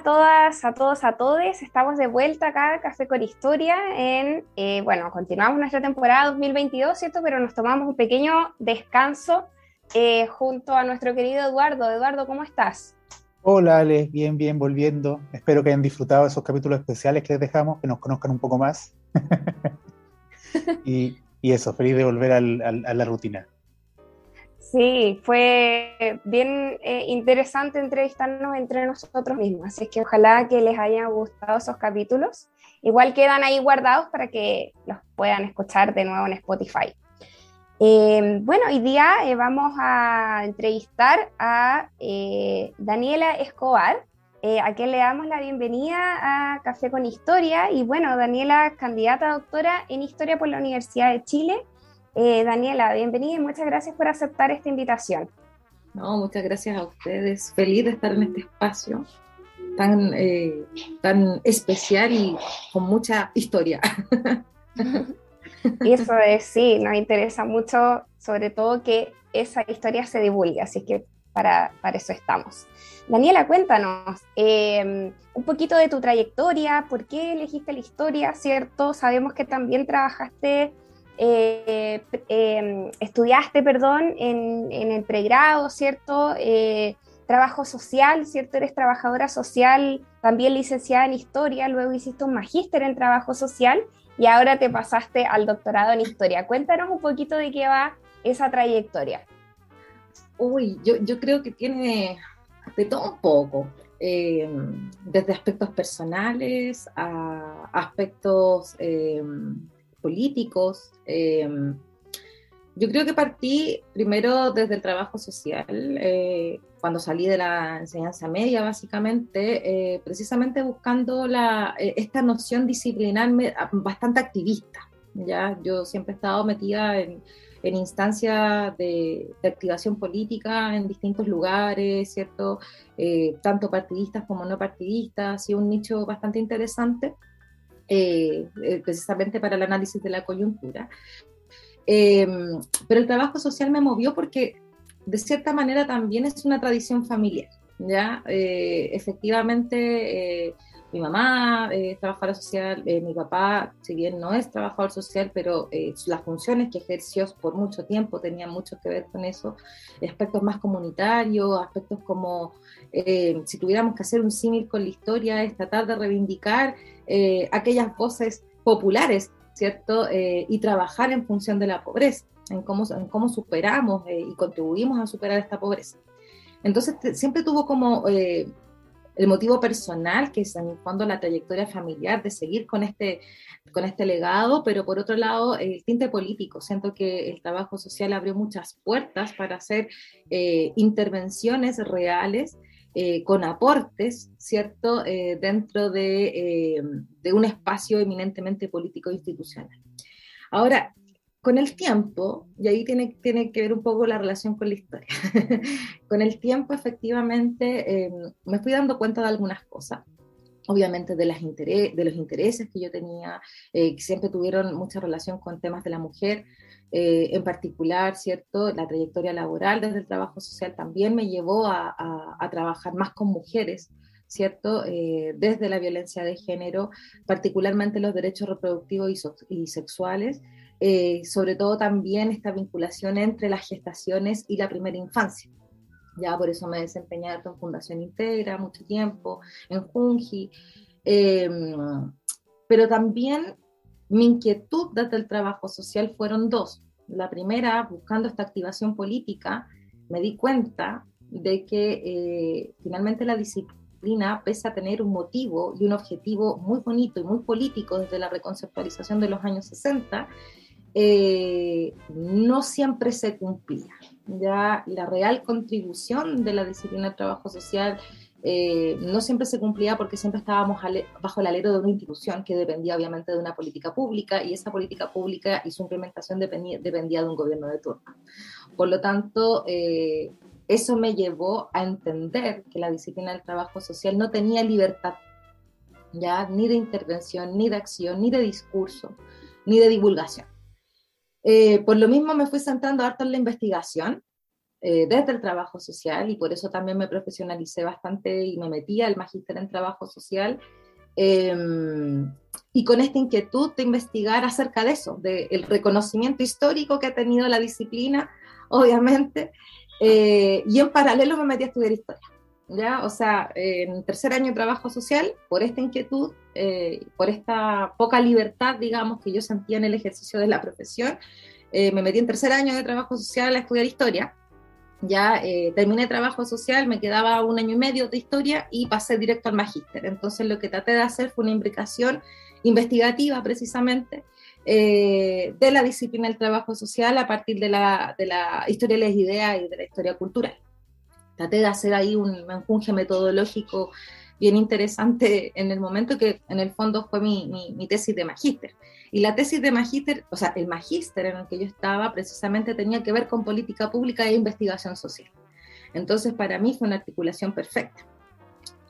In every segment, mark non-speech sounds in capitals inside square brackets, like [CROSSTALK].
A todas, a todos, a todes. Estamos de vuelta acá, Café con Historia, en, eh, bueno, continuamos nuestra temporada 2022, ¿cierto? Pero nos tomamos un pequeño descanso eh, junto a nuestro querido Eduardo. Eduardo, ¿cómo estás? Hola Ale, bien, bien, volviendo. Espero que hayan disfrutado esos capítulos especiales que les dejamos, que nos conozcan un poco más. [LAUGHS] y, y eso, feliz de volver a la rutina. Sí, fue bien eh, interesante entrevistarnos entre nosotros mismos, así que ojalá que les hayan gustado esos capítulos. Igual quedan ahí guardados para que los puedan escuchar de nuevo en Spotify. Eh, bueno, hoy día eh, vamos a entrevistar a eh, Daniela Escobar, a quien le damos la bienvenida a Café con Historia. Y bueno, Daniela es candidata a doctora en Historia por la Universidad de Chile. Eh, Daniela, bienvenida y muchas gracias por aceptar esta invitación. No, muchas gracias a ustedes. Feliz de estar en este espacio tan, eh, tan especial y con mucha historia. Y [LAUGHS] eso es, sí, nos interesa mucho, sobre todo que esa historia se divulgue, así que para, para eso estamos. Daniela, cuéntanos eh, un poquito de tu trayectoria, por qué elegiste la historia, ¿cierto? Sabemos que también trabajaste, eh, eh, estudiaste, perdón, en, el pregrado, ¿cierto? Eh, trabajo social, ¿cierto? Eres trabajadora social, también licenciada en historia, luego hiciste un magíster en trabajo social y ahora te pasaste al doctorado en historia. Cuéntanos un poquito de qué va esa trayectoria. Uy, yo, yo creo que tiene de todo un poco, eh, desde aspectos personales a aspectos eh, políticos. eh, yo creo que partí primero desde el trabajo social, eh, cuando salí de la enseñanza media, básicamente, eh, precisamente buscando la, eh, esta noción disciplinar me- bastante activista. ¿ya? Yo siempre he estado metida en, instancias de, activación política en distintos lugares, ¿cierto? Tanto partidistas como no partidistas, ha sido un nicho bastante interesante, eh, eh, precisamente para el análisis de la coyuntura. Eh, pero el trabajo social me movió porque de cierta manera también es una tradición familiar, ¿ya? Efectivamente, mi mamá eh, es trabajadora social, eh, mi papá, si bien no es trabajador social, pero eh, las funciones que ejerció por mucho tiempo tenían mucho que ver con eso, aspectos más comunitarios, aspectos como, eh, si tuviéramos que hacer un símil con la historia, es tratar de reivindicar eh, aquellas voces populares, ¿cierto? Eh, y trabajar en función de la pobreza, en cómo, superamos eh, y contribuimos a superar esta pobreza. Entonces, siempre tuvo como eh, el motivo personal, que es en el fondo la trayectoria familiar de seguir con este, con este legado, pero por otro lado, el tinte político. Siento que el trabajo social abrió muchas puertas para hacer eh, intervenciones reales eh, con aportes, ¿cierto?, eh, dentro de, de un espacio eminentemente político e institucional. Ahora, con el tiempo, y ahí tiene, tiene que ver un poco la relación con la historia, [LAUGHS] con el tiempo efectivamente eh, me fui dando cuenta de algunas cosas, obviamente de, los intereses que yo tenía, eh, que siempre tuvieron mucha relación con temas de la mujer, eh, en particular, ¿cierto? La trayectoria laboral desde el trabajo social también me llevó a, trabajar más con mujeres, ¿cierto? Eh, desde la violencia de género, particularmente los derechos reproductivos y sexuales, eh, sobre todo también esta vinculación entre las gestaciones y la primera infancia. Ya por eso me desempeñé en Fundación Integra mucho tiempo, en Junji, eh, pero también mi inquietud desde el trabajo social fueron dos. La primera, buscando esta activación política, me di cuenta de que eh, finalmente la disciplina, pese a tener un motivo y un objetivo muy bonito y muy político desde la reconceptualización de los años 60, eh, no siempre se cumplía. Ya la real contribución de la disciplina del trabajo social eh, no siempre se cumplía porque siempre estábamos bajo el alero de una institución que dependía obviamente de una política pública y esa política pública y su implementación dependía, dependía de un gobierno de turno. Por lo tanto, eh, eso me llevó a entender que la disciplina del trabajo social no tenía libertad, ya ni de intervención, ni de acción, ni de discurso, ni de divulgación. Eh, por lo mismo me fui centrando harto en la investigación eh, desde el trabajo social y por eso también me profesionalicé bastante y me metí al magíster en trabajo social. Em, y con esta inquietud de investigar acerca de eso, del reconocimiento histórico que ha tenido la disciplina, obviamente, eh, y en paralelo me metí a estudiar historia. ¿Ya? O sea, en tercer año de trabajo social, por esta inquietud, eh, por esta poca libertad, digamos, que yo sentía en el ejercicio de la profesión, me metí en tercer año de trabajo social a estudiar historia ya eh, terminé trabajo social, me quedaba un año y medio de historia y pasé directo al magíster. Entonces lo que traté de hacer fue una implicación investigativa precisamente eh, de la disciplina del trabajo social a partir de la, de la historia de las ideas y de la historia cultural. Traté de hacer ahí un menjunje metodológico bien interesante en el momento que en el fondo fue mi, mi tesis de magíster. Y la tesis de magíster, o sea, el magíster en el que yo estaba precisamente tenía que ver con política pública e investigación social. Entonces, para mí fue una articulación perfecta.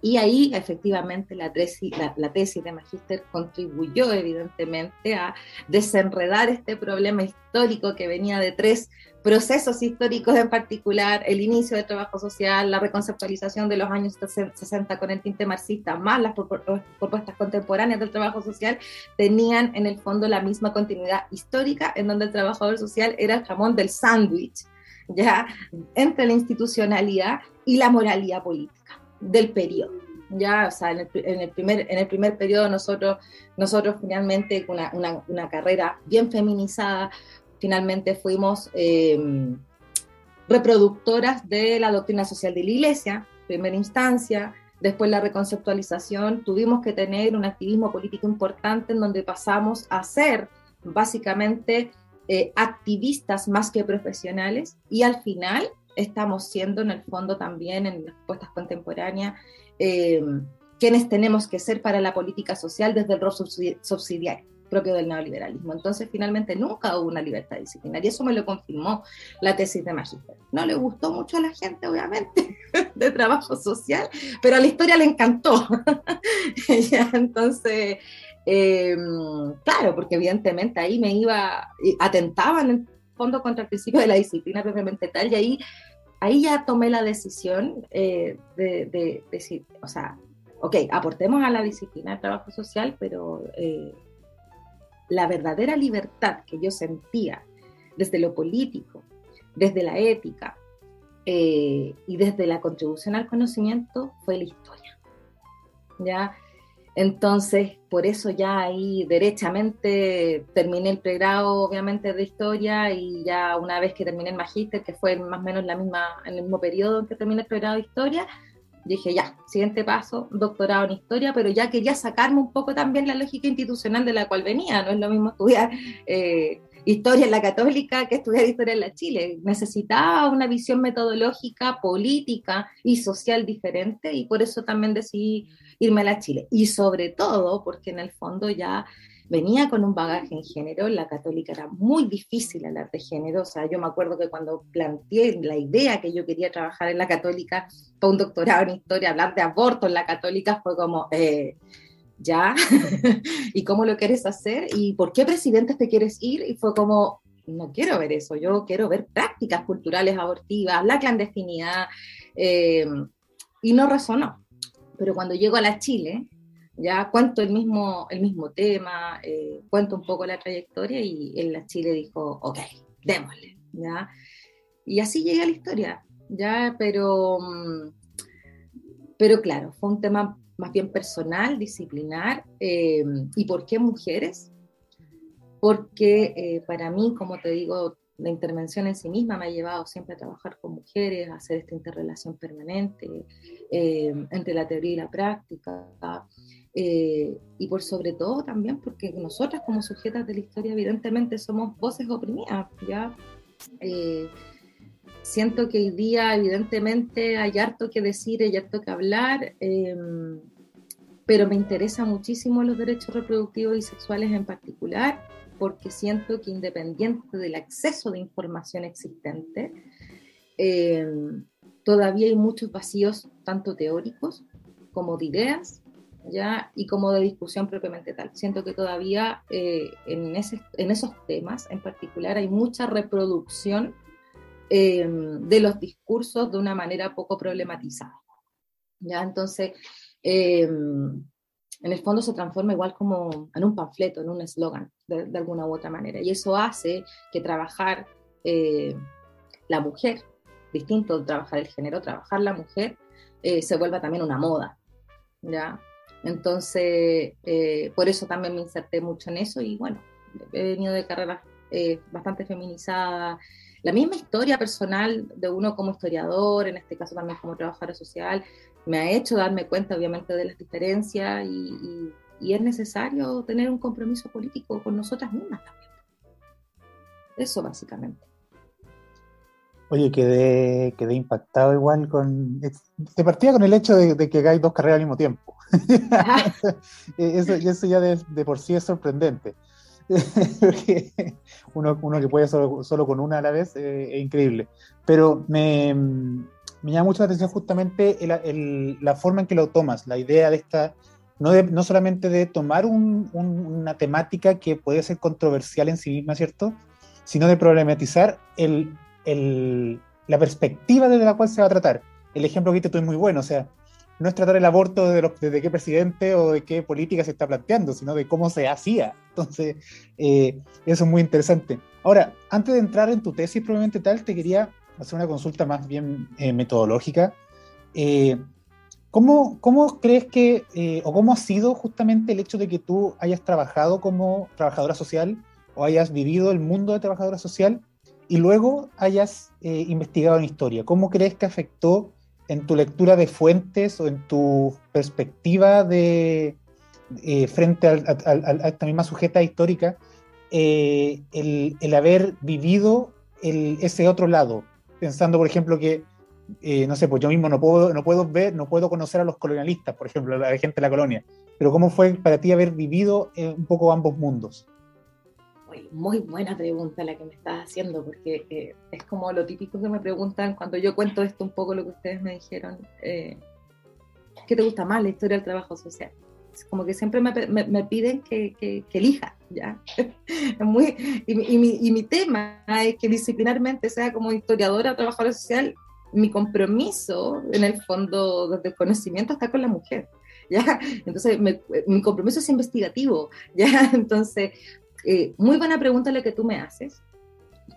Y ahí efectivamente la tesis, la, tesis de magíster contribuyó evidentemente a desenredar este problema histórico que venía de tres procesos históricos en particular, el inicio del trabajo social, la reconceptualización de los años 60 con el tinte marxista, más las propuestas contemporáneas del trabajo social, tenían en el fondo la misma continuidad histórica en donde el trabajador social era el jamón del sándwich, ya entre la institucionalidad y la moralidad política del periodo. Ya, o sea, en el, primer, en el primer periodo nosotros, nosotros finalmente, con una, una, carrera bien feminizada, finalmente fuimos em, reproductoras de la doctrina social de la Iglesia, primera instancia, después la reconceptualización, tuvimos que tener un activismo político importante en donde pasamos a ser básicamente eh, activistas más que profesionales y al final estamos siendo en el fondo también en las respuestas contemporáneas eh, quienes tenemos que ser para la política social desde el rol subsidiario propio del neoliberalismo. Entonces, finalmente nunca hubo una libertad disciplinaria. Eso me lo confirmó la tesis de Magister. No le gustó mucho a la gente, obviamente, [LAUGHS] de trabajo social, pero a la historia le encantó. [LAUGHS] entonces, eh, claro, porque evidentemente ahí me iba, atentaba en el fondo contra el principio de la disciplina propiamente tal, y ahí ahí ya tomé la decisión eh, de, decir, o sea, ok, aportemos a la disciplina del trabajo social, pero eh, la verdadera libertad que yo sentía desde lo político, desde la ética eh, y desde la contribución al conocimiento fue la historia. ¿ya? Entonces, por eso ya ahí derechamente terminé el pregrado, obviamente, de historia y ya una vez que terminé el magíster, que fue más o menos la misma, en el mismo periodo que terminé el pregrado de historia, dije ya, siguiente paso, doctorado en historia, pero ya quería sacarme un poco también la lógica institucional de la cual venía, no es lo mismo estudiar eh, historia en la católica que estudiar historia en la Chile. Necesitaba una visión metodológica, política y social diferente y por eso también decidí irme a la Chile. Y sobre todo porque en el fondo ya venía con un bagaje en género, la católica era muy difícil hablar de género, o sea, yo me acuerdo que cuando planteé la idea que yo quería trabajar en la católica para un doctorado en historia, hablar de aborto en la católica fue como, eh, ¿ya? [LAUGHS] ¿Y cómo lo quieres hacer? ¿Y por qué presidente te quieres ir? Y fue como, no quiero ver eso, yo quiero ver prácticas culturales abortivas, la clandestinidad, eh, y no resonó. Pero cuando llego a la Chile, ya cuento el mismo, el mismo tema, eh, cuento un poco la trayectoria y en la Chile dijo, ok, démosle, ¿ya? Y así llega la historia, ¿ya? Pero, mm, pero claro, fue un tema más bien personal, disciplinar. Eh, ¿Y por qué mujeres? Porque eh, para mí, como te digo, la intervención en sí misma me ha llevado siempre a trabajar con mujeres, a hacer esta interrelación permanente eh, entre la teoría y la práctica. Eh, y por sobre todo también porque nosotras como sujetas de la historia evidentemente somos voces oprimidas, ¿ya? Eh, siento que hoy día evidentemente hay harto que decir, hay harto que hablar, em, pero me interesa muchísimo los derechos reproductivos y sexuales en particular, porque siento que independiente del acceso de información existente, em, todavía hay muchos vacíos, tanto teóricos como de ideas, ¿ya? y como de discusión propiamente tal. Siento que todavía eh, en, esos temas en particular hay mucha reproducción eh, de los discursos de una manera poco problematizada. ¿ya? Entonces, eh, en el fondo se transforma igual como en un panfleto, en un eslogan, de, alguna u otra manera. Y eso hace que trabajar la mujer, distinto de trabajar el género, trabajar la mujer, se vuelva también una moda. ¿ya? Entonces, eh, por eso también me inserté mucho en eso y bueno, he venido de carreras eh, bastante feminizadas. La misma historia personal de uno como historiador, en este caso también como trabajadora social, me ha hecho darme cuenta obviamente de las diferencias y, y es necesario tener un compromiso político con nosotras mismas también. Eso básicamente. Oye, quedé, quedé impactado igual con... Te partía con el hecho de, de que hagáis dos carreras al mismo tiempo. [LAUGHS] [LAUGHS] Eso, eso, ya de, de, por sí es sorprendente. [LAUGHS] uno, uno, que puede solo, solo, con una a la vez eh, es increíble. Pero me, me, llama mucho la atención justamente el, el, la forma en que lo tomas, la idea de esta, no, de, no solamente de tomar un, un, una temática que puede ser controversial en sí misma, ¿cierto? Sino de problematizar el, el, la perspectiva desde la cual se va a tratar. El ejemplo que tú es muy bueno, o sea, no es tratar el aborto de, los, de, qué presidente o de qué política se está planteando, sino de cómo se hacía. Entonces, eh, eso es muy interesante. Ahora, antes de entrar en tu tesis probablemente tal, te quería hacer una consulta más bien eh, metodológica. Eh, ¿cómo, ¿cómo, crees que, eh, o cómo ha sido justamente el hecho de que tú hayas trabajado como trabajadora social o hayas vivido el mundo de trabajadora social y luego hayas eh, investigado en historia? ¿Cómo crees que afectó en tu lectura de fuentes o en tu perspectiva de, eh, frente a, esta misma sujeta histórica, eh, el, haber vivido el, ese otro lado, pensando, por ejemplo, que, no sé, pues yo mismo no puedo, no puedo ver, no puedo conocer a los colonialistas, por ejemplo, la gente de la colonia, pero ¿cómo fue para ti haber vivido eh, un poco ambos mundos? Muy buena pregunta la que me estás haciendo, porque eh, es como lo típico que me preguntan cuando yo cuento esto, un poco lo que ustedes me dijeron. Eh, ¿Qué te gusta más, la historia del trabajo social? Es como que siempre me, me, me piden que, que, que, elija, ¿ya? [LAUGHS] muy, y, y, mi, y, mi, tema es que disciplinarmente, sea como historiadora o trabajadora social, mi compromiso, en el fondo, desde el conocimiento, está con la mujer. ¿ya? Entonces, me, mi compromiso es investigativo, ¿ya? [LAUGHS] Entonces, eh, muy buena pregunta la que tú me haces,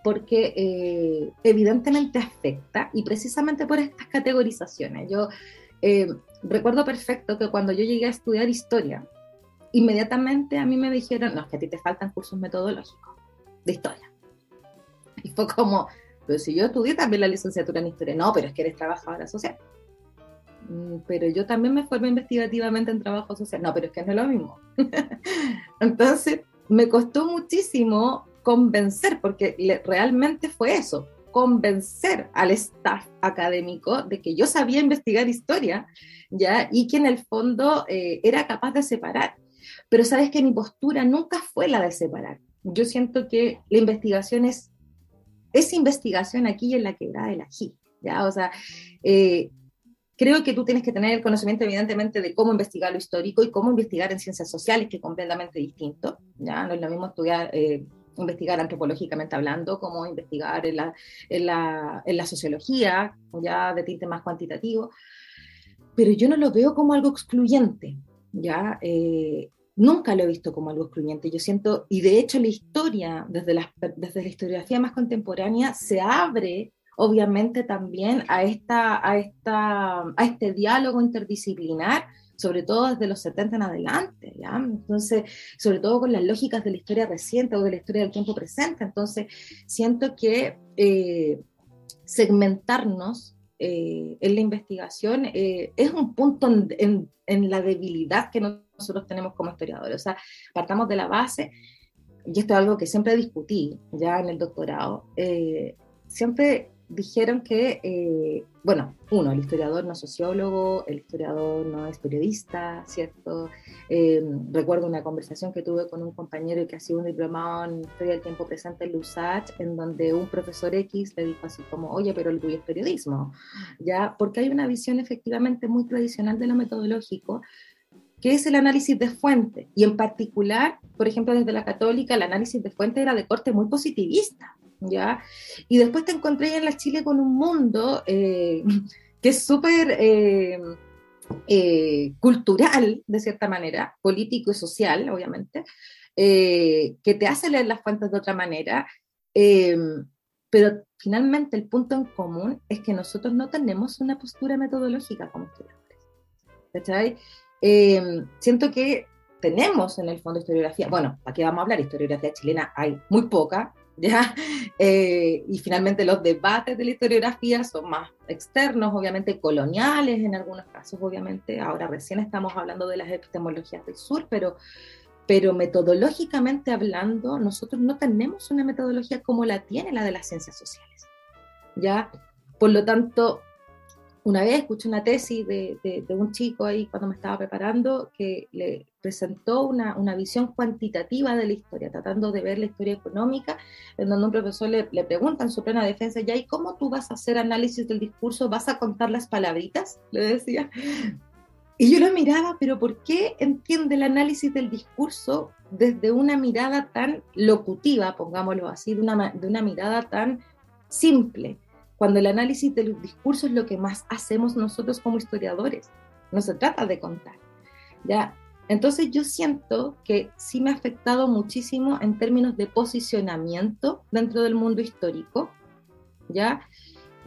porque eh, evidentemente afecta y precisamente por estas categorizaciones. Yo eh, recuerdo perfecto que cuando yo llegué a estudiar historia, inmediatamente a mí me dijeron, no, es que a ti te faltan cursos metodológicos de historia. Y fue como, pero si yo estudié también la licenciatura en historia, no, pero es que eres trabajadora social. Mm, pero yo también me formé investigativamente en trabajo social. No, pero es que no es lo mismo. [LAUGHS] Entonces, me costó muchísimo convencer, porque realmente fue eso, convencer al staff académico de que yo sabía investigar historia, ¿ya? Y que en el fondo eh, era capaz de separar. Pero sabes que mi postura nunca fue la de separar. Yo siento que la investigación es, es investigación aquí en la quebrada del ají, ¿ya? O sea, eh, Creo que tú tienes que tener el conocimiento, evidentemente, de cómo investigar lo histórico y cómo investigar en ciencias sociales, que es completamente distinto. ¿ya? No es lo mismo estudiar, eh, investigar antropológicamente hablando, como investigar en la, en la, en la sociología, ya de tinte más cuantitativo. Pero yo no lo veo como algo excluyente. ¿ya? Eh, nunca lo he visto como algo excluyente. Yo siento, y de hecho la historia, desde la, desde la historiografía más contemporánea, se abre obviamente también a, esta, a, esta, a este diálogo interdisciplinar, sobre todo desde los 70 en adelante, ¿ya? Entonces, sobre todo con las lógicas de la historia reciente o de la historia del tiempo presente. Entonces, siento que eh, segmentarnos eh, en la investigación eh, es un punto en, en, la debilidad que nosotros tenemos como historiadores. O sea, partamos de la base, y esto es algo que siempre discutí ya en el doctorado, eh, siempre dijeron que, eh, bueno, uno, el historiador no es sociólogo, el historiador no es periodista, ¿cierto? Eh, recuerdo una conversación que tuve con un compañero que ha sido un diplomado en Historia del Tiempo Presente en LUSACH, en donde un profesor X le dijo así como, oye, pero el tuyo es periodismo, ¿ya? Porque hay una visión efectivamente muy tradicional de lo metodológico, que es el análisis de fuente, y en particular, por ejemplo, desde la católica, el análisis de fuente era de corte muy positivista, ¿ya? Y después te encontré en la Chile con un mundo eh, que es súper eh, eh, cultural, de cierta manera, político y social, obviamente, que te hace leer las fuentes de otra manera, pero finalmente el punto en común es que nosotros no tenemos una postura metodológica como estudiantes. ¿Cachai? siento que tenemos en el fondo historiografía, bueno, aquí vamos a hablar? Historiografía chilena hay muy poca, [LAUGHS] ¿ya? Eh, y finalmente los debates de la historiografía son más externos, obviamente coloniales en algunos casos, obviamente. Ahora recién estamos hablando de las epistemologías del sur, pero, pero metodológicamente hablando, nosotros no tenemos una metodología como la tiene la de las ciencias sociales, ¿ya? Por lo tanto, una vez escuché una tesis de, de, un chico ahí cuando me estaba preparando que le presentó una, una, visión cuantitativa de la historia, tratando de ver la historia económica, en donde un profesor le, pregunta en su plena defensa, ya, ¿y cómo tú vas a hacer análisis del discurso? ¿Vas a contar las palabritas? Le decía. Y yo lo miraba, pero ¿por qué entiende el análisis del discurso desde una mirada tan locutiva, pongámoslo así, de de una mirada tan simple? Cuando el análisis del discurso es lo que más hacemos nosotros como historiadores. No se trata de contar. ¿ya? Entonces yo siento que sí me ha afectado muchísimo en términos de posicionamiento dentro del mundo histórico, ¿ya?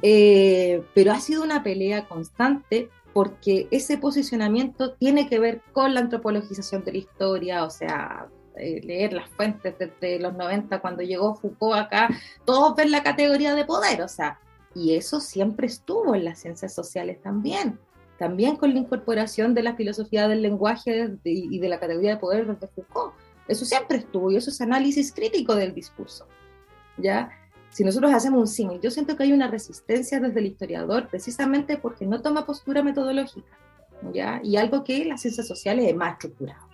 Eh, pero ha sido una pelea constante porque ese posicionamiento tiene que ver con la antropologización de la historia, o sea, eh, leer las fuentes desde los 90 cuando llegó Foucault acá, todos ven la categoría de poder, o sea, y eso siempre estuvo en las ciencias sociales también, también con la incorporación de la filosofía del lenguaje y de la categoría de poder de Foucault. Eso siempre estuvo y eso es análisis crítico del discurso. ¿ya? Si nosotros hacemos un símil, yo siento que hay una resistencia desde el historiador precisamente porque no toma postura metodológica. ¿ya? Y algo que las ciencias sociales es más estructurado.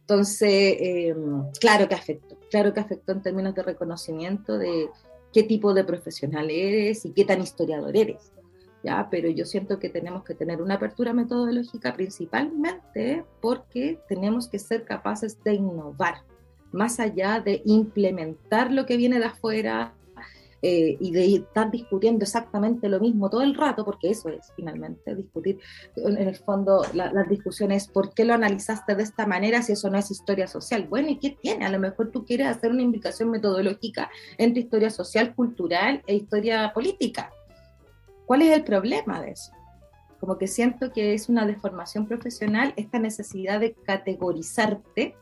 Entonces, em, claro que afectó, claro que afectó en términos de reconocimiento de, qué tipo de profesional eres y qué tan historiador eres. ¿ya? Pero yo siento que tenemos que tener una apertura metodológica principalmente porque tenemos que ser capaces de innovar, más allá de implementar lo que viene de afuera, eh, y de estar discutiendo exactamente lo mismo todo el rato, porque eso es finalmente discutir. En el fondo, la, la discusión es por qué lo analizaste de esta manera si eso no es historia social. Bueno, ¿y qué tiene? A lo mejor tú quieres hacer una indicación metodológica entre historia social, cultural e historia política. ¿Cuál es el problema de eso? Como que siento que es una deformación profesional esta necesidad de categorizarte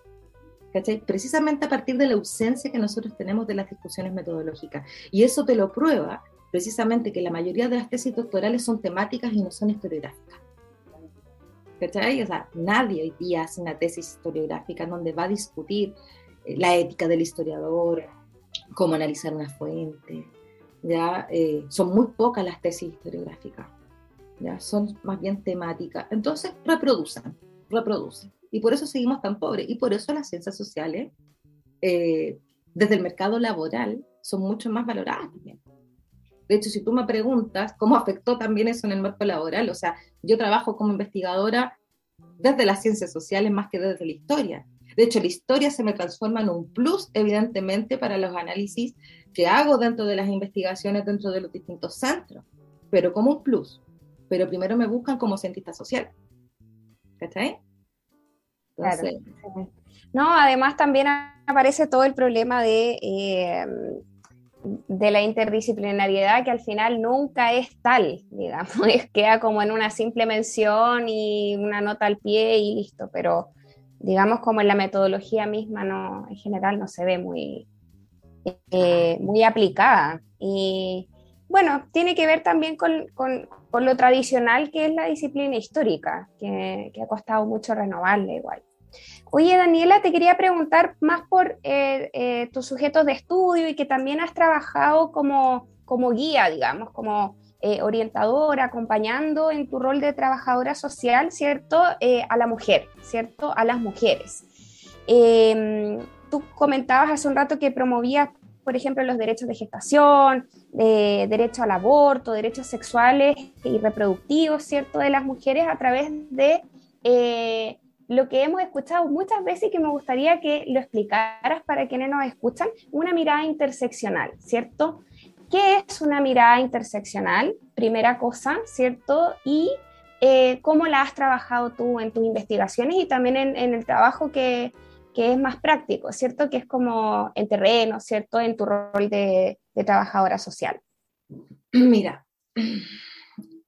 Precisamente a partir de la ausencia que nosotros tenemos de las discusiones metodológicas. Y eso te lo prueba precisamente que la mayoría de las tesis doctorales son temáticas y no son historiográficas. ¿Cachai? O sea, nadie hoy día hace una tesis historiográfica donde va a discutir eh, la ética del historiador, cómo analizar una fuente. ¿ya? Eh, son muy pocas las tesis historiográficas. ¿ya? Son más bien temáticas. Entonces, reproducen, reproducen. Y por eso seguimos tan pobres. Y por eso las ciencias sociales, eh, desde el mercado laboral, son mucho más valoradas también. De hecho, si tú me preguntas cómo afectó también eso en el mercado laboral, o sea, yo trabajo como investigadora desde las ciencias sociales más que desde la historia. De hecho, la historia se me transforma en un plus, evidentemente, para los análisis que hago dentro de las investigaciones dentro de los distintos centros, pero como un plus. Pero primero me buscan como cientista social. ¿Cachai? No, además también aparece todo el problema de, eh, de la interdisciplinariedad que al final nunca es tal, digamos, [LAUGHS] queda como en una simple mención y una nota al pie y listo, pero digamos como en la metodología misma no, en general no se ve muy, eh, muy aplicada. Y, bueno, tiene que ver también con, con, con, lo tradicional que es la disciplina histórica, que, que ha costado mucho renovarla igual. Oye, Daniela, te quería preguntar más por eh, eh, tus sujetos de estudio y que también has trabajado como, como guía, digamos, como eh, orientadora, acompañando en tu rol de trabajadora social, ¿cierto? a la mujer, ¿cierto? A las mujeres. Em, tú comentabas hace un rato que promovías, por ejemplo, los derechos de gestación, de derecho al aborto, derechos sexuales y reproductivos, ¿cierto? De las mujeres a través de lo que hemos escuchado muchas veces y que me gustaría que lo explicaras para quienes nos escuchan, una mirada interseccional, ¿cierto? ¿Qué es una mirada interseccional? Primera cosa, ¿cierto? Y eh, cómo la has trabajado tú en tus investigaciones y también en, el trabajo que, que, es más práctico, ¿cierto? Que es como en terreno, ¿cierto? En tu rol de, de trabajadora social. Mira,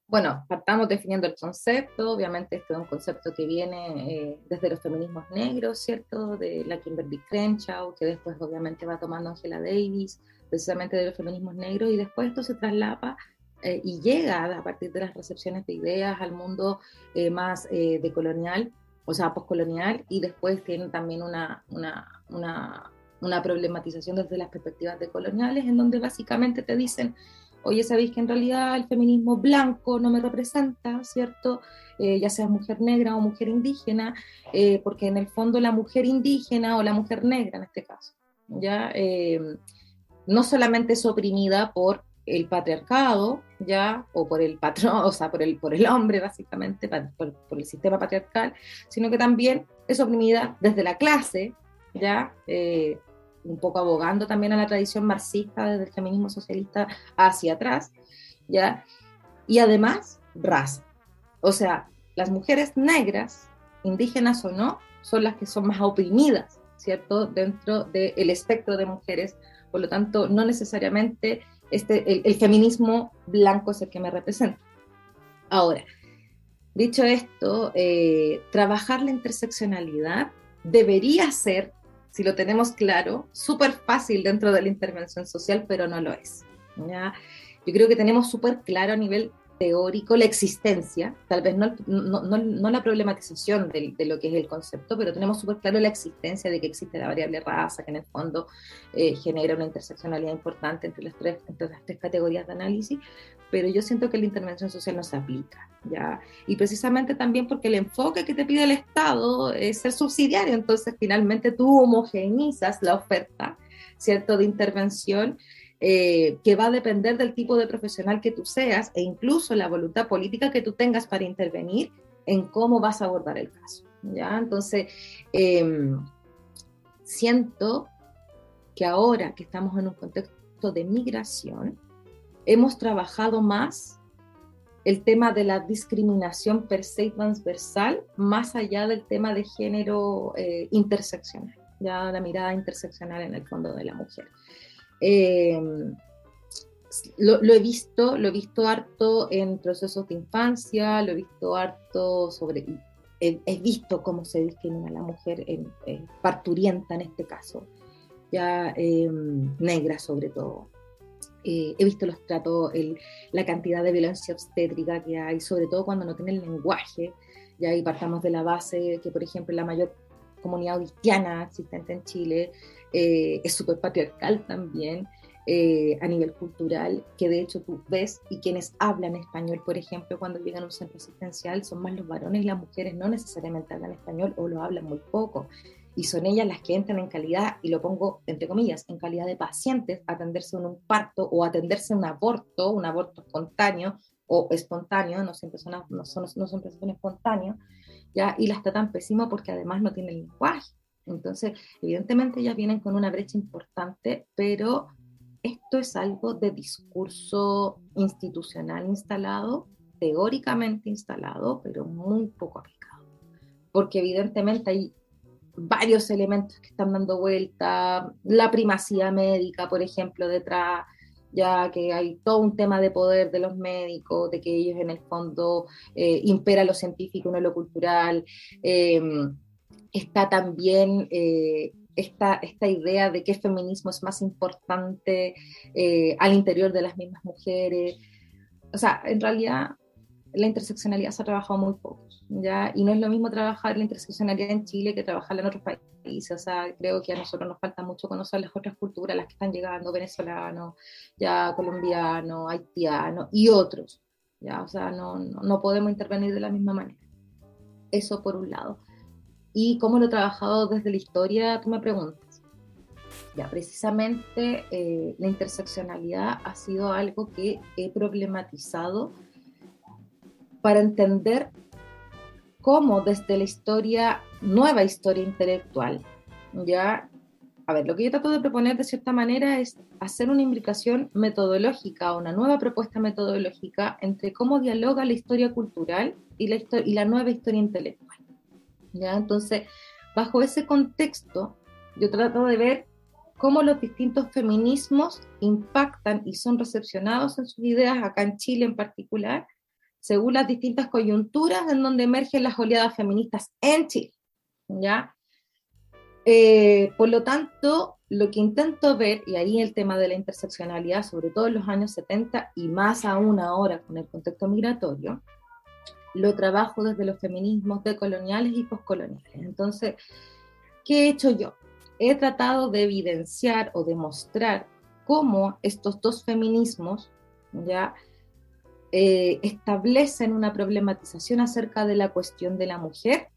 bueno, partamos definiendo el concepto, obviamente este es un concepto que viene eh, desde los feminismos negros, ¿cierto? De la Kimberly Crenshaw, que después obviamente va tomando Angela Davis, precisamente de los feminismos negros, y después esto se traslapa eh, y llega a partir de las recepciones de ideas al mundo eh, más decolonial, o sea, postcolonial, y después tiene también una, una, una, una problematización desde las perspectivas decoloniales, en donde básicamente te dicen oye, sabéis que en realidad el feminismo blanco no me representa, ¿cierto? Eh, ya sea mujer negra o mujer indígena, eh, porque en el fondo la mujer indígena o la mujer negra en este caso, ya eh, no solamente es oprimida por el patriarcado, ya, o por el patrón, [LAUGHS] o sea, por el, por el hombre, básicamente, por, por el sistema patriarcal, sino que también es oprimida desde la clase, ya, un poco abogando también a la tradición marxista desde el feminismo socialista hacia atrás, ¿ya? Y además, raza. O sea, las mujeres negras, indígenas o no, son las que son más oprimidas, ¿cierto? Dentro del espectro de mujeres. Por lo tanto, no necesariamente este, el, feminismo blanco es el que me representa. Ahora, dicho esto, eh, trabajar la interseccionalidad debería ser si lo tenemos claro, súper fácil dentro de la intervención social, pero no lo es. ¿ya? Yo creo que tenemos súper claro a nivel teórico la existencia, tal vez no, no, no, la problematización de, de, lo que es el concepto, pero tenemos súper claro la existencia de que existe la variable raza, que en el fondo eh, genera una interseccionalidad importante entre las, tres, entre las tres categorías de análisis, pero yo siento que la intervención social no se aplica, ¿ya? Y precisamente también porque el enfoque que te pide el Estado es ser subsidiario, entonces finalmente tú homogenizas la oferta, ¿cierto?, de intervención eh, que va a depender del tipo de profesional que tú seas e incluso la voluntad política que tú tengas para intervenir en cómo vas a abordar el caso, ¿ya? Entonces, em, siento que ahora que estamos en un contexto de migración, hemos trabajado más el tema de la discriminación per se transversal, más allá del tema de género eh, interseccional, ya la mirada interseccional en el fondo de la mujer. Eh, lo, he visto, lo he visto harto en procesos de infancia, lo he visto harto sobre, he, visto cómo se discrimina a la mujer en, parturienta en este caso, ya eh, negra sobre todo. Eh, he visto los tratos, la cantidad de violencia obstétrica que hay, sobre todo cuando no tienen lenguaje. Y ahí partamos de la base que, por ejemplo, la mayor comunidad cristiana existente en Chile eh, es súper patriarcal también. Eh, a nivel cultural, que de hecho tú ves y quienes hablan español, por ejemplo, cuando llegan a un centro asistencial, son más los varones y las mujeres no necesariamente hablan español o lo hablan muy poco y son ellas las que entran en calidad, y lo pongo entre comillas, en calidad de pacientes, atenderse en un parto o atenderse un aborto, un aborto espontáneo o espontáneo, no siempre son, no son, no siempre son espontáneos, ¿ya? y las tratan pésimo porque además no tienen lenguaje. Entonces, evidentemente ellas vienen con una brecha importante, pero esto es algo de discurso institucional instalado, teóricamente instalado, pero muy poco aplicado. Porque evidentemente hay varios elementos que están dando vuelta, la primacía médica, por ejemplo, detrás, ya que hay todo un tema de poder de los médicos, de que ellos en el fondo eh, impera lo científico, no lo cultural. Em, está también eh, esta, esta idea de que el feminismo es más importante eh, al interior de las mismas mujeres. O sea, en realidad la interseccionalidad se ha trabajado muy poco, ¿ya? Y no es lo mismo trabajar la interseccionalidad en Chile que trabajarla en otros países. O sea, creo que a nosotros nos falta mucho conocer las otras culturas, las que están llegando, venezolanos, ya colombianos, haitianos y otros, ¿ya? O sea, no, no, no podemos intervenir de la misma manera. Eso por un lado. ¿Y cómo lo he trabajado desde la historia? Tú me preguntas. Ya, precisamente eh, la interseccionalidad ha sido algo que he problematizado para entender cómo desde la historia, nueva historia intelectual, ya, a ver, lo que yo trato de proponer de cierta manera es hacer una implicación metodológica, una nueva propuesta metodológica entre cómo dialoga la historia cultural y la, y la nueva historia intelectual. ¿ya? Entonces, bajo ese contexto, yo trato de ver cómo los distintos feminismos impactan y son recepcionados en sus ideas, acá en Chile en particular, según las distintas coyunturas en donde emergen las oleadas feministas en Chile. ¿ya? Eh, por lo tanto, lo que intento ver, y ahí el tema de la interseccionalidad, sobre todo en los años 70 y más aún ahora con el contexto migratorio, lo trabajo desde los feminismos decoloniales y postcoloniales. Entonces, ¿qué he hecho yo? He tratado de evidenciar o demostrar cómo estos dos feminismos ya eh, establecen una problematización acerca de la cuestión de la mujer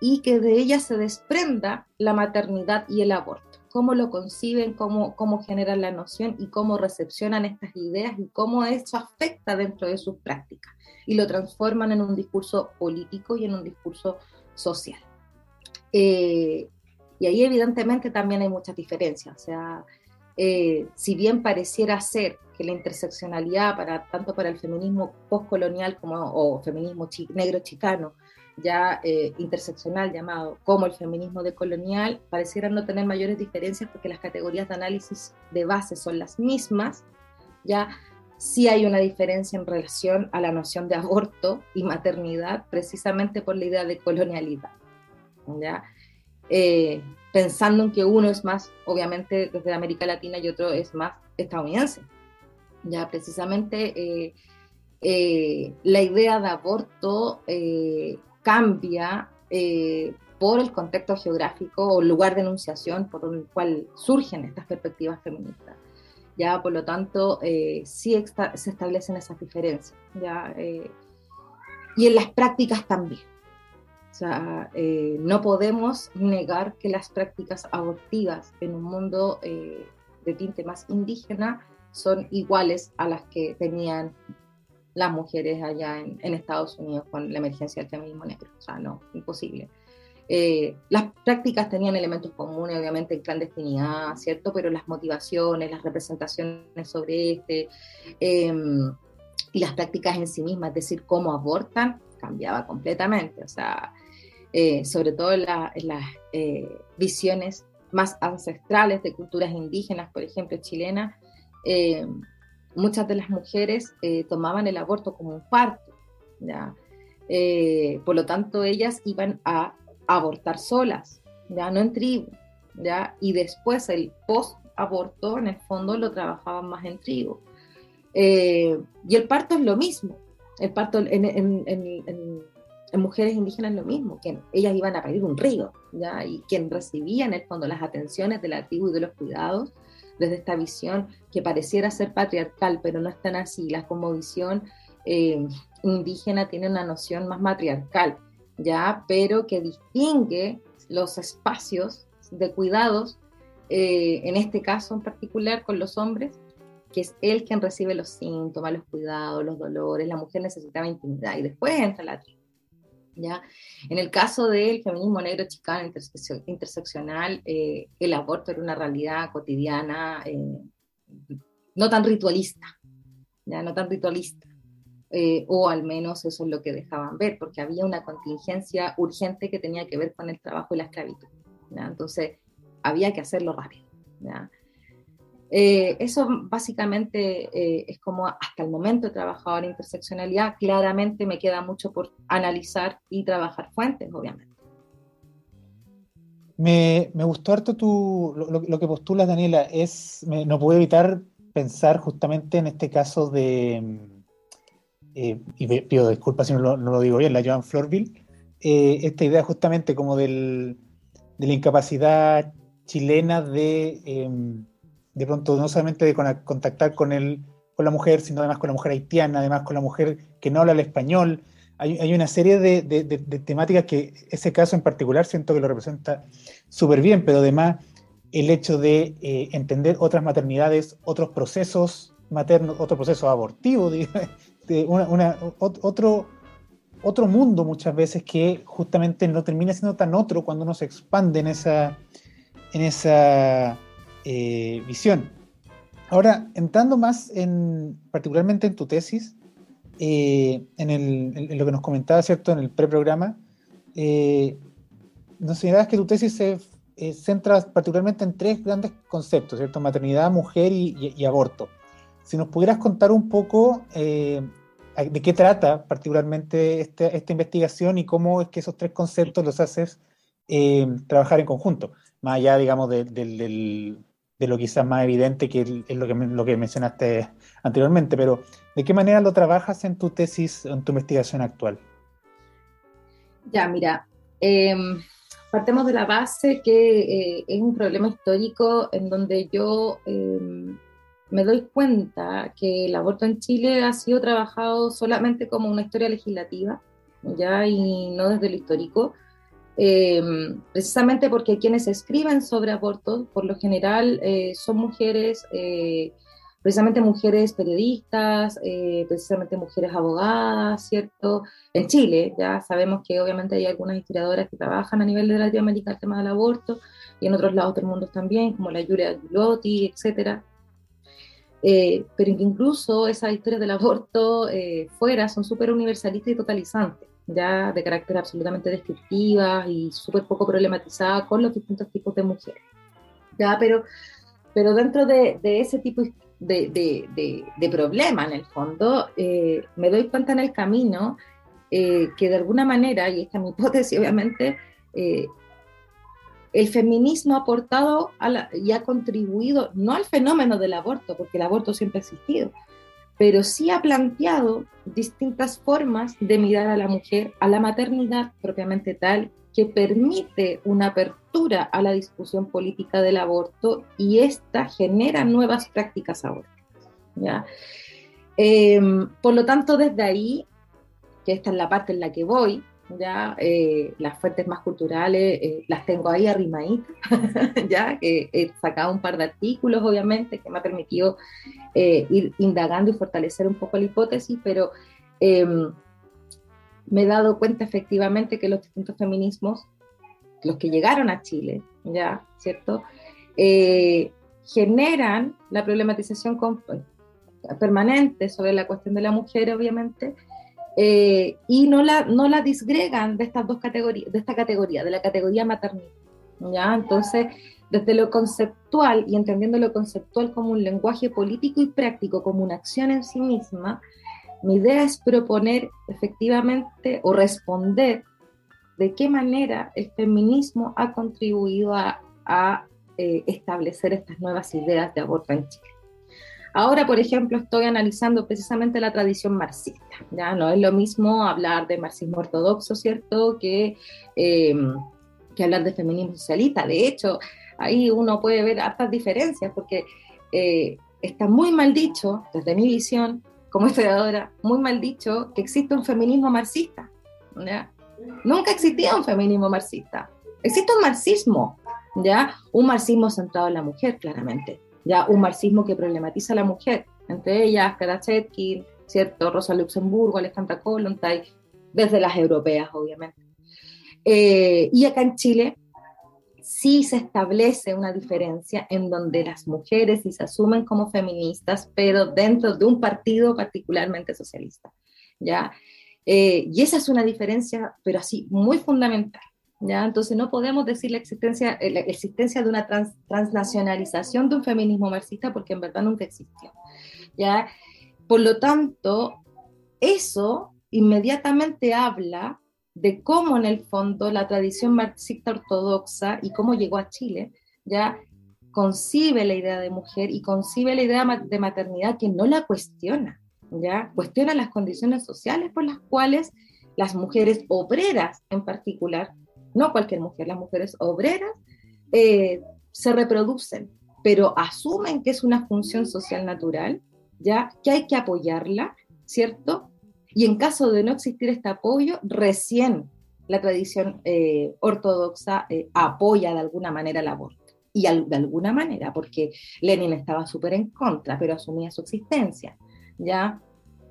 y que de ella se desprenda la maternidad y el aborto. Cómo lo conciben, cómo, cómo generan la noción y cómo recepcionan estas ideas y cómo eso afecta dentro de sus prácticas y lo transforman en un discurso político y en un discurso social. Eh, y ahí evidentemente también hay muchas diferencias. O sea, eh, si bien pareciera ser que la interseccionalidad, para, tanto para el feminismo postcolonial como o feminismo negro chicano, ya eh, interseccional llamado, como el feminismo decolonial, parecieran no tener mayores diferencias porque las categorías de análisis de base son las mismas, ya sí hay una diferencia en relación a la noción de aborto y maternidad, precisamente por la idea de colonialidad. ¿ya? Eh, pensando en que uno es más, obviamente, desde América Latina y otro es más estadounidense. Ya, precisamente eh, eh, la idea de aborto cambia por el contexto geográfico o lugar de enunciación por el cual surgen estas perspectivas feministas ya por lo tanto eh, sí se establecen esas diferencias, ya, eh, y en las prácticas también. Sea, eh, no podemos negar que las prácticas abortivas en un mundo de tinte más indígena son iguales a las que tenían las mujeres allá en, en Estados Unidos con la emergencia del feminismo negro. O sea, no, imposible. Eh, las prácticas tenían elementos comunes, obviamente, en clandestinidad, ¿cierto? Pero las motivaciones, las representaciones sobre este em, y las prácticas en sí mismas, es decir, cómo abortan, cambiaba completamente. O sea, eh, sobre todo en, las eh, visiones más ancestrales de culturas indígenas, por ejemplo, chilenas, muchas de las mujeres tomaban el aborto como un parto. ¿ya? por lo tanto, ellas iban a abortar solas, ya no en tribu, ya, y después el post-aborto, en el fondo, lo trabajaban más en tribu. Eh, y el parto es lo mismo, el parto en, mujeres indígenas lo mismo, que ellas iban a parir un río, ¿ya? y quien recibía en el fondo las atenciones de la tribu y de los cuidados, desde esta visión que pareciera ser patriarcal, pero no es tan así, la como visión eh, indígena tiene una noción más matriarcal, ya, pero que distingue los espacios de cuidados, eh, en este caso en particular con los hombres, que es él quien recibe los síntomas, los cuidados, los dolores, la mujer necesitaba intimidad y después entra la tribu. ¿Ya? En el caso del feminismo negro chicano interseccional, eh, el aborto era una realidad cotidiana, eh, no tan ritualista, ya no tan ritualista. Eh, o al menos eso es lo que dejaban ver, porque había una contingencia urgente que tenía que ver con el trabajo y la esclavitud. Entonces, había que hacerlo rápido. Eh, eso básicamente eh, es como hasta el momento he trabajado en interseccionalidad. Claramente me queda mucho por analizar y trabajar fuentes, obviamente. Me, me gustó harto tu, lo, lo, que postulas, Daniela. Es, me, no puedo evitar pensar justamente en este caso de, eh, y pido disculpas si no lo, no lo, digo bien, la Joan Florville, eh, esta idea justamente como del, de la incapacidad chilena de, eh, de pronto, no solamente de contactar con, el, con la mujer, sino además con la mujer haitiana, además con la mujer que no habla el español, hay, una serie de, temáticas que ese caso en particular siento que lo representa súper bien, pero además el hecho de eh, entender otras maternidades, otros procesos maternos, otro proceso abortivo, [LAUGHS] de otro, otro mundo muchas veces que justamente no termina siendo tan otro cuando uno se expande esa, en esa eh, visión. Ahora, entrando más en, particularmente en tu tesis, eh, en, lo que nos comentaba, ¿cierto?, en el preprograma, eh, nos señalabas que tu tesis se eh, centra particularmente en tres grandes conceptos, ¿cierto?, maternidad, mujer y, aborto. Si nos pudieras contar un poco de qué trata particularmente este, esta investigación y cómo es que esos tres conceptos los haces trabajar en conjunto, más allá, digamos, del, de lo quizás más evidente que es lo que, lo que mencionaste anteriormente, pero ¿de qué manera lo trabajas en tu tesis, en tu investigación actual? Ya, mira, em, partemos de la base que eh, es un problema histórico en donde yo em, me doy cuenta que el aborto en Chile ha sido trabajado solamente como una historia legislativa, ya, y no desde lo histórico. Eh, precisamente porque quienes escriben sobre abortos, por lo general, eh, son mujeres, eh, precisamente mujeres periodistas, precisamente mujeres abogadas, ¿cierto? En Chile, ya sabemos que obviamente hay algunas historiadoras que trabajan a nivel de Latinoamérica el tema del aborto, y en otros lados del mundo también, como la Julia Giulotti, etcétera. pero incluso esas historias del aborto fuera son súper universalistas y totalizantes ya de carácter absolutamente descriptiva y súper poco problematizada con los distintos tipos de mujeres. Ya, pero, pero dentro de, de ese tipo de, de, de, problema, en el fondo, eh, me doy cuenta en el camino eh, que de alguna manera, y esta es mi [LAUGHS] hipótesis obviamente, eh, el feminismo ha aportado y ha contribuido no al fenómeno del aborto, porque el aborto siempre ha existido, pero sí ha planteado distintas formas de mirar a la mujer, a la maternidad propiamente tal, que permite una apertura a la discusión política del aborto y esta genera nuevas prácticas ahora. ¿ya? Em, por lo tanto, desde ahí, que esta es la parte en la que voy, ya eh, las fuentes más culturales eh, las tengo ahí arrimaditas, [LAUGHS] ya que he sacado un par de artículos, obviamente, que me ha permitido eh, ir indagando y fortalecer un poco la hipótesis, pero em, me he dado cuenta efectivamente que los distintos feminismos, los que llegaron a Chile, ya, ¿cierto? generan la problematización permanente sobre la cuestión de la mujer, obviamente, eh, y no la, no la disgregan de estas dos categorías, de esta categoría, de la categoría maternidad. ¿ya? Entonces, desde lo conceptual y entendiendo lo conceptual como un lenguaje político y práctico, como una acción en sí misma, mi idea es proponer efectivamente o responder de qué manera el feminismo ha contribuido a, eh, establecer estas nuevas ideas de aborto en Chile. Ahora, por ejemplo, estoy analizando precisamente la tradición marxista. Ya no es lo mismo hablar de marxismo ortodoxo, ¿cierto?, que, em, que hablar de feminismo socialista. De hecho, ahí uno puede ver hartas diferencias, porque eh, está muy mal dicho, desde mi visión como historiadora, muy mal dicho que existe un feminismo marxista. Nunca existía un feminismo marxista. Existe un marxismo, ¿ya? Un marxismo centrado en la mujer, claramente ya un marxismo que problematiza a la mujer, entre ellas Clara Chetkin, ¿cierto? Rosa Luxemburgo, Alejandra Kollontai, desde las europeas, obviamente. Eh, y acá en Chile sí se establece una diferencia en donde las mujeres sí se asumen como feministas, pero dentro de un partido particularmente socialista, ¿ya? Eh, y esa es una diferencia, pero así, muy fundamental. ¿Ya? Entonces no podemos decir la existencia, eh, la existencia de una transnacionalización de un feminismo marxista porque en verdad nunca existió, ¿ya? Por lo tanto, eso inmediatamente habla de cómo en el fondo la tradición marxista ortodoxa y cómo llegó a Chile, ya concibe la idea de mujer y concibe la idea de maternidad que no la cuestiona, ya cuestiona las condiciones sociales por las cuales las mujeres obreras en particular, no cualquier mujer, las mujeres obreras, eh, se reproducen, pero asumen que es una función social natural, ya que hay que apoyarla, ¿cierto? Y en caso de no existir este apoyo, recién la tradición eh, ortodoxa eh, apoya de alguna manera el aborto. Y de alguna manera, porque Lenin estaba súper en contra, pero asumía su existencia. ¿ya?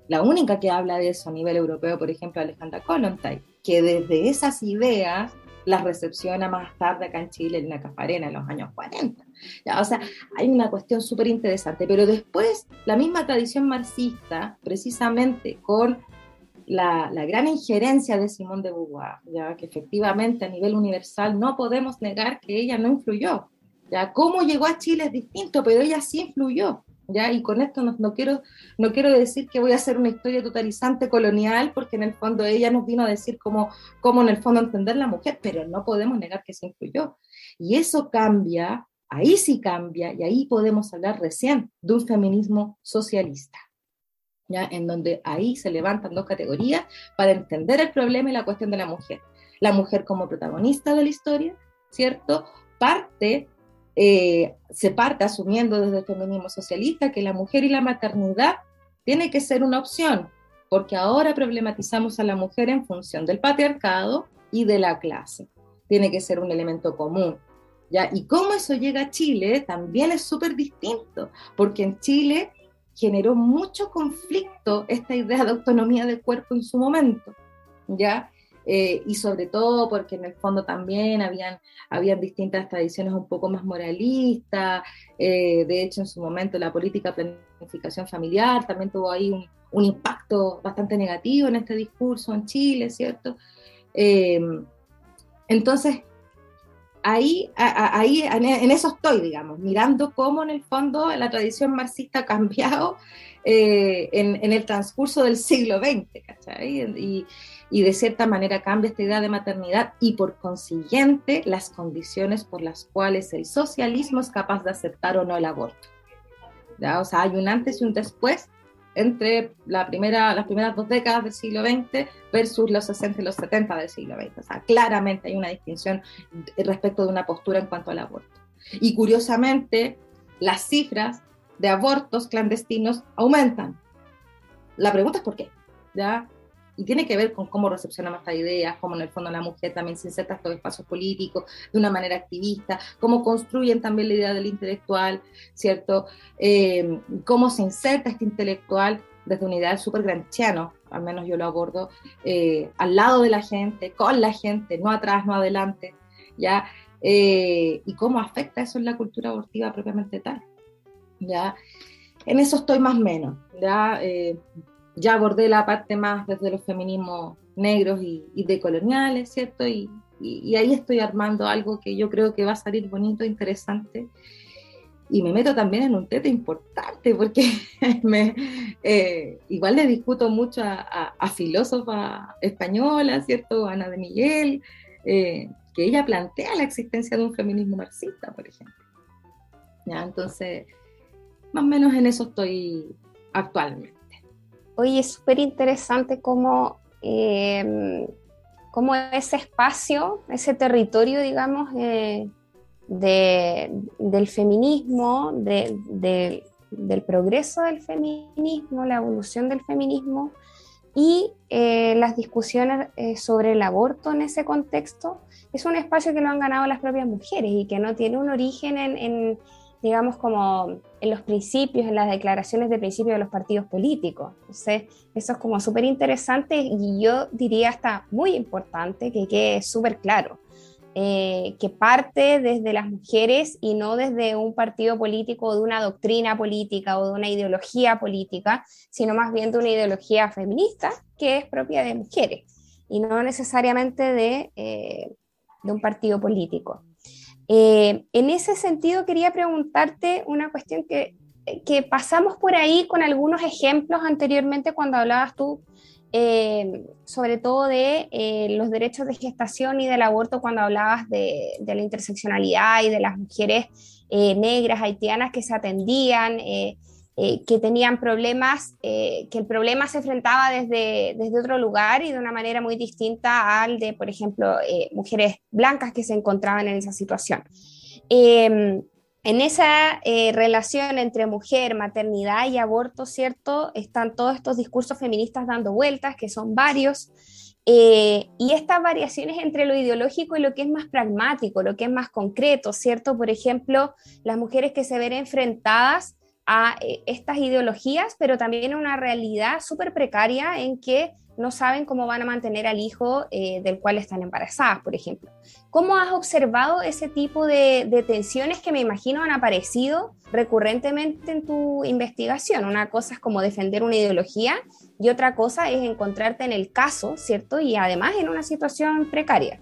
La única que habla de eso a nivel europeo, por ejemplo, Alejandra Kollontai, que desde esas ideas las recepciona más tarde acá en Chile, en la Cafarena, en los años 40. ¿ya? O sea, hay una cuestión súper interesante, pero después la misma tradición marxista, precisamente con la, la, gran injerencia de Simón de Beauvoir, ya que efectivamente a nivel universal no podemos negar que ella no influyó. Ya cómo llegó a Chile es distinto, pero ella sí influyó. ¿Ya? Y con esto no, no, quiero, no quiero decir que voy a hacer una historia totalizante colonial, porque en el fondo ella nos vino a decir cómo, cómo en el fondo entender la mujer, pero no podemos negar que se influyó. Y eso cambia, ahí sí cambia, y ahí podemos hablar recién de un feminismo socialista. ¿Ya? En donde ahí se levantan dos categorías para entender el problema y la cuestión de la mujer. La mujer como protagonista de la historia, ¿cierto? Parte eh, se parte asumiendo desde el feminismo socialista que la mujer y la maternidad tiene que ser una opción, porque ahora problematizamos a la mujer en función del patriarcado y de la clase. Tiene que ser un elemento común. ¿ya? Y cómo eso llega a Chile también es súper distinto, porque en Chile generó mucho conflicto esta idea de autonomía del cuerpo en su momento. ¿ya? Eh, y sobre todo porque en el fondo también habían, habían distintas tradiciones un poco más moralistas, eh, de hecho en su momento la política planificación familiar también tuvo ahí un, un impacto bastante negativo en este discurso en Chile, ¿cierto? Eh, entonces, ahí, ahí en eso estoy, digamos, mirando cómo en el fondo la tradición marxista ha cambiado en, en, el transcurso del siglo XX, ¿cachai? Y, y de cierta manera cambia esta idea de maternidad y por consiguiente las condiciones por las cuales el socialismo es capaz de aceptar o no el aborto. ¿Ya? O sea, hay un antes y un después entre la primera, las primeras dos décadas del siglo XX versus los 60 y los 70 del siglo XX. O sea, claramente hay una distinción respecto de una postura en cuanto al aborto. Y curiosamente, las cifras de abortos clandestinos aumentan. La pregunta es por qué. ¿ya? Y tiene que ver con cómo recepcionamos estas ideas, cómo en el fondo la mujer también se inserta en estos espacios políticos de una manera activista, cómo construyen también la idea del intelectual, ¿cierto? Eh, cómo se inserta este intelectual desde una idea súper granchiano, al menos yo lo abordo, eh, al lado de la gente, con la gente, no atrás, no adelante, ¿ya? Eh, y cómo afecta eso en la cultura abortiva propiamente tal, ¿ya? En eso estoy más o menos, ¿ya? Ya abordé la parte más desde los feminismos negros y, decoloniales, ¿cierto? Y, ahí estoy armando algo que yo creo que va a salir bonito, interesante. Y me meto también en un tema importante, porque [LAUGHS] eh, igual le discuto mucho a, a, filósofas españolas, ¿cierto? Ana de Miguel, eh, que ella plantea la existencia de un feminismo marxista, por ejemplo. ¿Ya? Entonces, más o menos en eso estoy actualmente. Oye, es súper interesante cómo, em, cómo, ese espacio, ese territorio, digamos, eh, del feminismo, del progreso del feminismo, la evolución del feminismo y eh, las discusiones eh, sobre el aborto en ese contexto, es un espacio que lo han ganado las propias mujeres y que no tiene un origen en digamos, como en los principios, en las declaraciones de principio de los partidos políticos. Entonces, eso es como súper interesante y yo diría hasta muy importante que quede súper claro. Eh, que parte desde las mujeres y no desde un partido político o de una doctrina política o de una ideología política, sino más bien de una ideología feminista que es propia de mujeres y no necesariamente de, eh, de un partido político. Eh, en ese sentido, quería preguntarte una cuestión que, pasamos por ahí con algunos ejemplos anteriormente cuando hablabas tú eh, sobre todo de eh, los derechos de gestación y del aborto cuando hablabas de, la interseccionalidad y de las mujeres negras haitianas que se atendían, que tenían problemas, que el problema se enfrentaba desde, desde otro lugar y de una manera muy distinta al de, por ejemplo, mujeres blancas que se encontraban en esa situación. Em, en esa eh, relación entre mujer, maternidad y aborto, ¿cierto? Están todos estos discursos feministas dando vueltas, que son varios, eh, y estas variaciones entre lo ideológico y lo que es más pragmático, lo que es más concreto, ¿cierto? Por ejemplo, las mujeres que se ven enfrentadas a eh, estas ideologías, pero también una realidad súper precaria en que no saben cómo van a mantener al hijo eh, del cual están embarazadas, por ejemplo. ¿Cómo has observado ese tipo de, tensiones que me imagino han aparecido recurrentemente en tu investigación? Una cosa es como defender una ideología y otra cosa es encontrarte en el caso, ¿cierto? Y además en una situación precaria.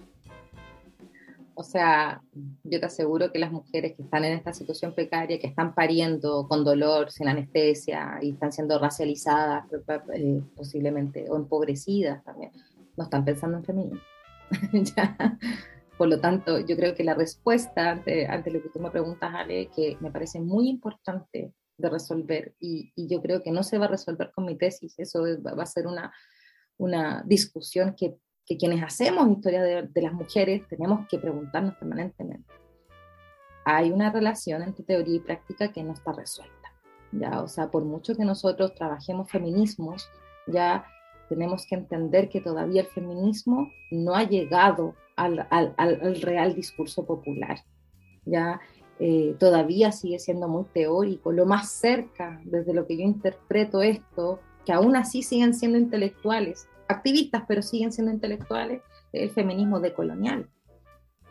O sea, yo te aseguro que las mujeres que están en esta situación precaria, que están pariendo con dolor, sin anestesia y están siendo racializadas eh, posiblemente o empobrecidas también, no están pensando en feminismo. [LAUGHS] Por lo tanto, yo creo que la respuesta ante, lo que tú me preguntas, Ale, que me parece muy importante de resolver y, yo creo que no se va a resolver con mi tesis, eso va a ser una, una discusión que que quienes hacemos historia de, las mujeres tenemos que preguntarnos permanentemente. Hay una relación entre teoría y práctica que no está resuelta. ¿ya? O sea, por mucho que nosotros trabajemos feminismos, ya tenemos que entender que todavía el feminismo no ha llegado al, al, al real discurso popular. Ya eh, todavía sigue siendo muy teórico. Lo más cerca, desde lo que yo interpreto esto, que aún así siguen siendo intelectuales, activistas, pero siguen siendo intelectuales, el feminismo decolonial.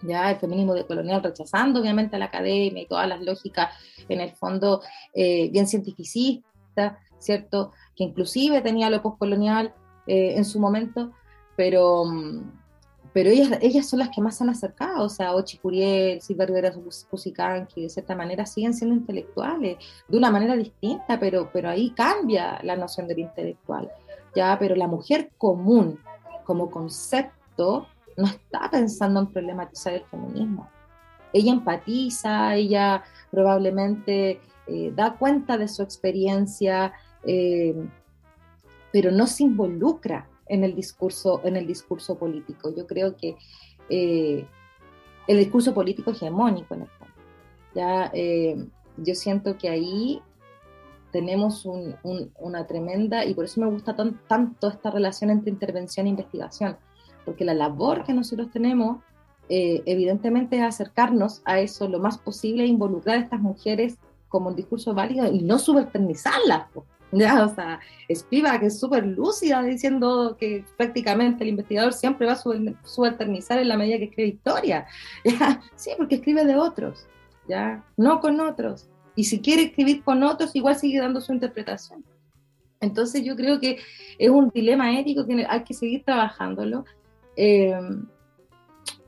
Ya el feminismo decolonial rechazando obviamente a la academia y todas las lógicas, en el fondo eh, bien cientificista, ¿cierto? Que inclusive tenía lo postcolonial eh, en su momento, pero, pero ellas, ellas son las que más se han acercado, o sea, Ochi Curiel, Silvia Rivera que de cierta manera siguen siendo intelectuales, de una manera distinta, pero, pero ahí cambia la noción del intelectual. ¿Ya? Pero la mujer común como concepto no está pensando en problematizar el feminismo. Ella empatiza, ella probablemente eh, da cuenta de su experiencia, eh, pero no se involucra en el discurso, en el discurso político. Yo creo que eh, el discurso político hegemónico en el fondo. Ya, yo siento que ahí tenemos una tremenda, y por eso me gusta tanto esta relación entre intervención e investigación, porque la labor que nosotros tenemos, eh, evidentemente, es acercarnos a eso lo más posible, involucrar a estas mujeres como un discurso válido y no subalternizarlas. ¿ya? O sea, Espiva, que es súper lúcida, diciendo que prácticamente el investigador siempre va a subalternizar en la medida que escribe historia. [LAUGHS] ¿ya? Sí, porque escribe de otros, ¿ya? no con otros. Y si quiere escribir con otros, igual sigue dando su interpretación. Entonces yo creo que es un dilema ético que hay que seguir trabajándolo. Eh,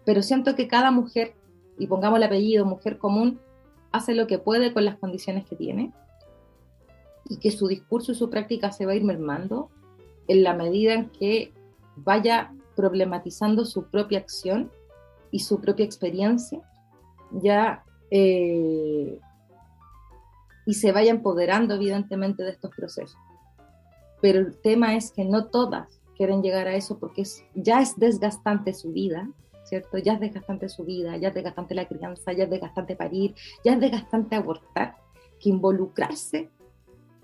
pero siento que cada mujer, y pongamos el apellido mujer común, hace lo que puede con las condiciones que tiene y que su discurso y su práctica se va a ir mermando en la medida en que vaya problematizando su propia acción y su propia experiencia, ya eh, y se vaya empoderando evidentemente de estos procesos. Pero el tema es que no todas quieren llegar a eso porque ya es desgastante su vida, ¿cierto? Ya es desgastante su vida, ya es desgastante la crianza, ya es desgastante parir, ya es desgastante abortar, que involucrarse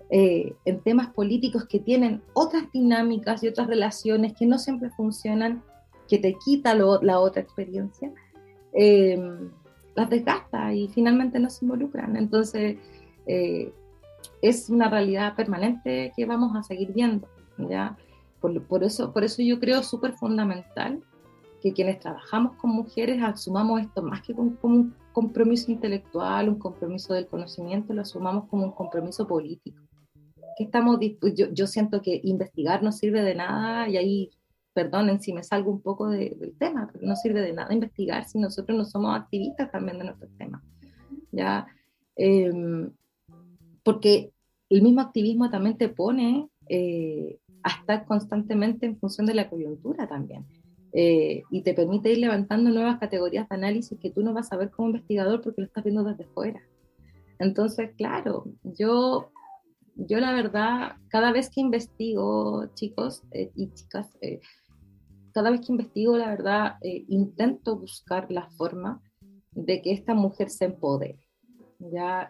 eh, en temas políticos que tienen otras dinámicas y otras relaciones que no siempre funcionan, que te quita la otra experiencia, eh, las desgasta y finalmente no se involucran. Entonces, eh, es una realidad permanente que vamos a seguir viendo. ¿ya? Por, eso, por eso yo creo súper fundamental que quienes trabajamos con mujeres asumamos esto más que como, un compromiso intelectual, un compromiso del conocimiento, lo asumamos como un compromiso político. Que estamos, yo, yo siento que investigar no sirve de nada y ahí perdonen si me salgo un poco del tema, pero no sirve de nada investigar si nosotros no somos activistas también de nuestros temas. ¿ya? Em, porque el mismo activismo también te pone eh, a estar constantemente en función de la coyuntura también. Eh, y te permite ir levantando nuevas categorías de análisis que tú no vas a ver como investigador porque lo estás viendo desde fuera. Entonces, claro, yo, yo la verdad, cada vez que investigo, chicos eh, y chicas, eh, cada vez que investigo, la verdad, intento buscar la forma de que esta mujer se empodere. ¿ya?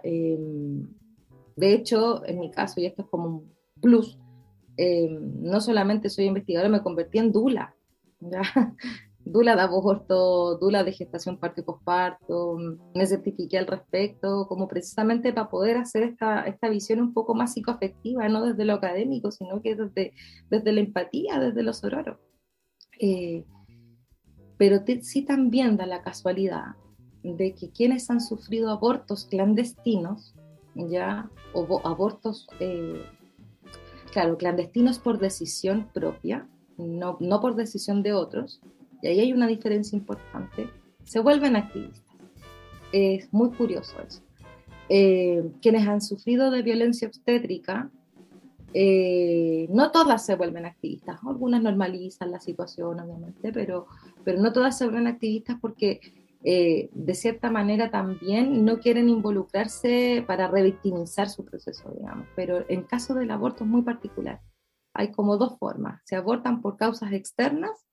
De hecho, en mi caso, y esto es como un plus, em, no solamente soy investigadora, me convertí en dula. [LAUGHS] Dula de aborto, dula de gestación parto y posparto, me certifiqué al respecto, como precisamente para poder hacer esta, esta visión un poco más psicoafectiva, no desde lo académico, sino que desde, desde la empatía, desde los sororos. Eh, pero sí también da la casualidad de que quienes han sufrido abortos clandestinos, ya, o abortos, eh, claro, clandestinos por decisión propia, no, no por decisión de otros, y ahí hay una diferencia importante, se vuelven activistas. Es muy curioso eso. Eh, quienes han sufrido de violencia obstétrica, eh, no todas se vuelven activistas, algunas normalizan la situación, obviamente, pero, pero no todas se vuelven activistas porque eh, de cierta manera también no quieren involucrarse para revictimizar su proceso, digamos. Pero en caso del aborto es muy particular. Hay como dos formas. Se abortan por causas externas,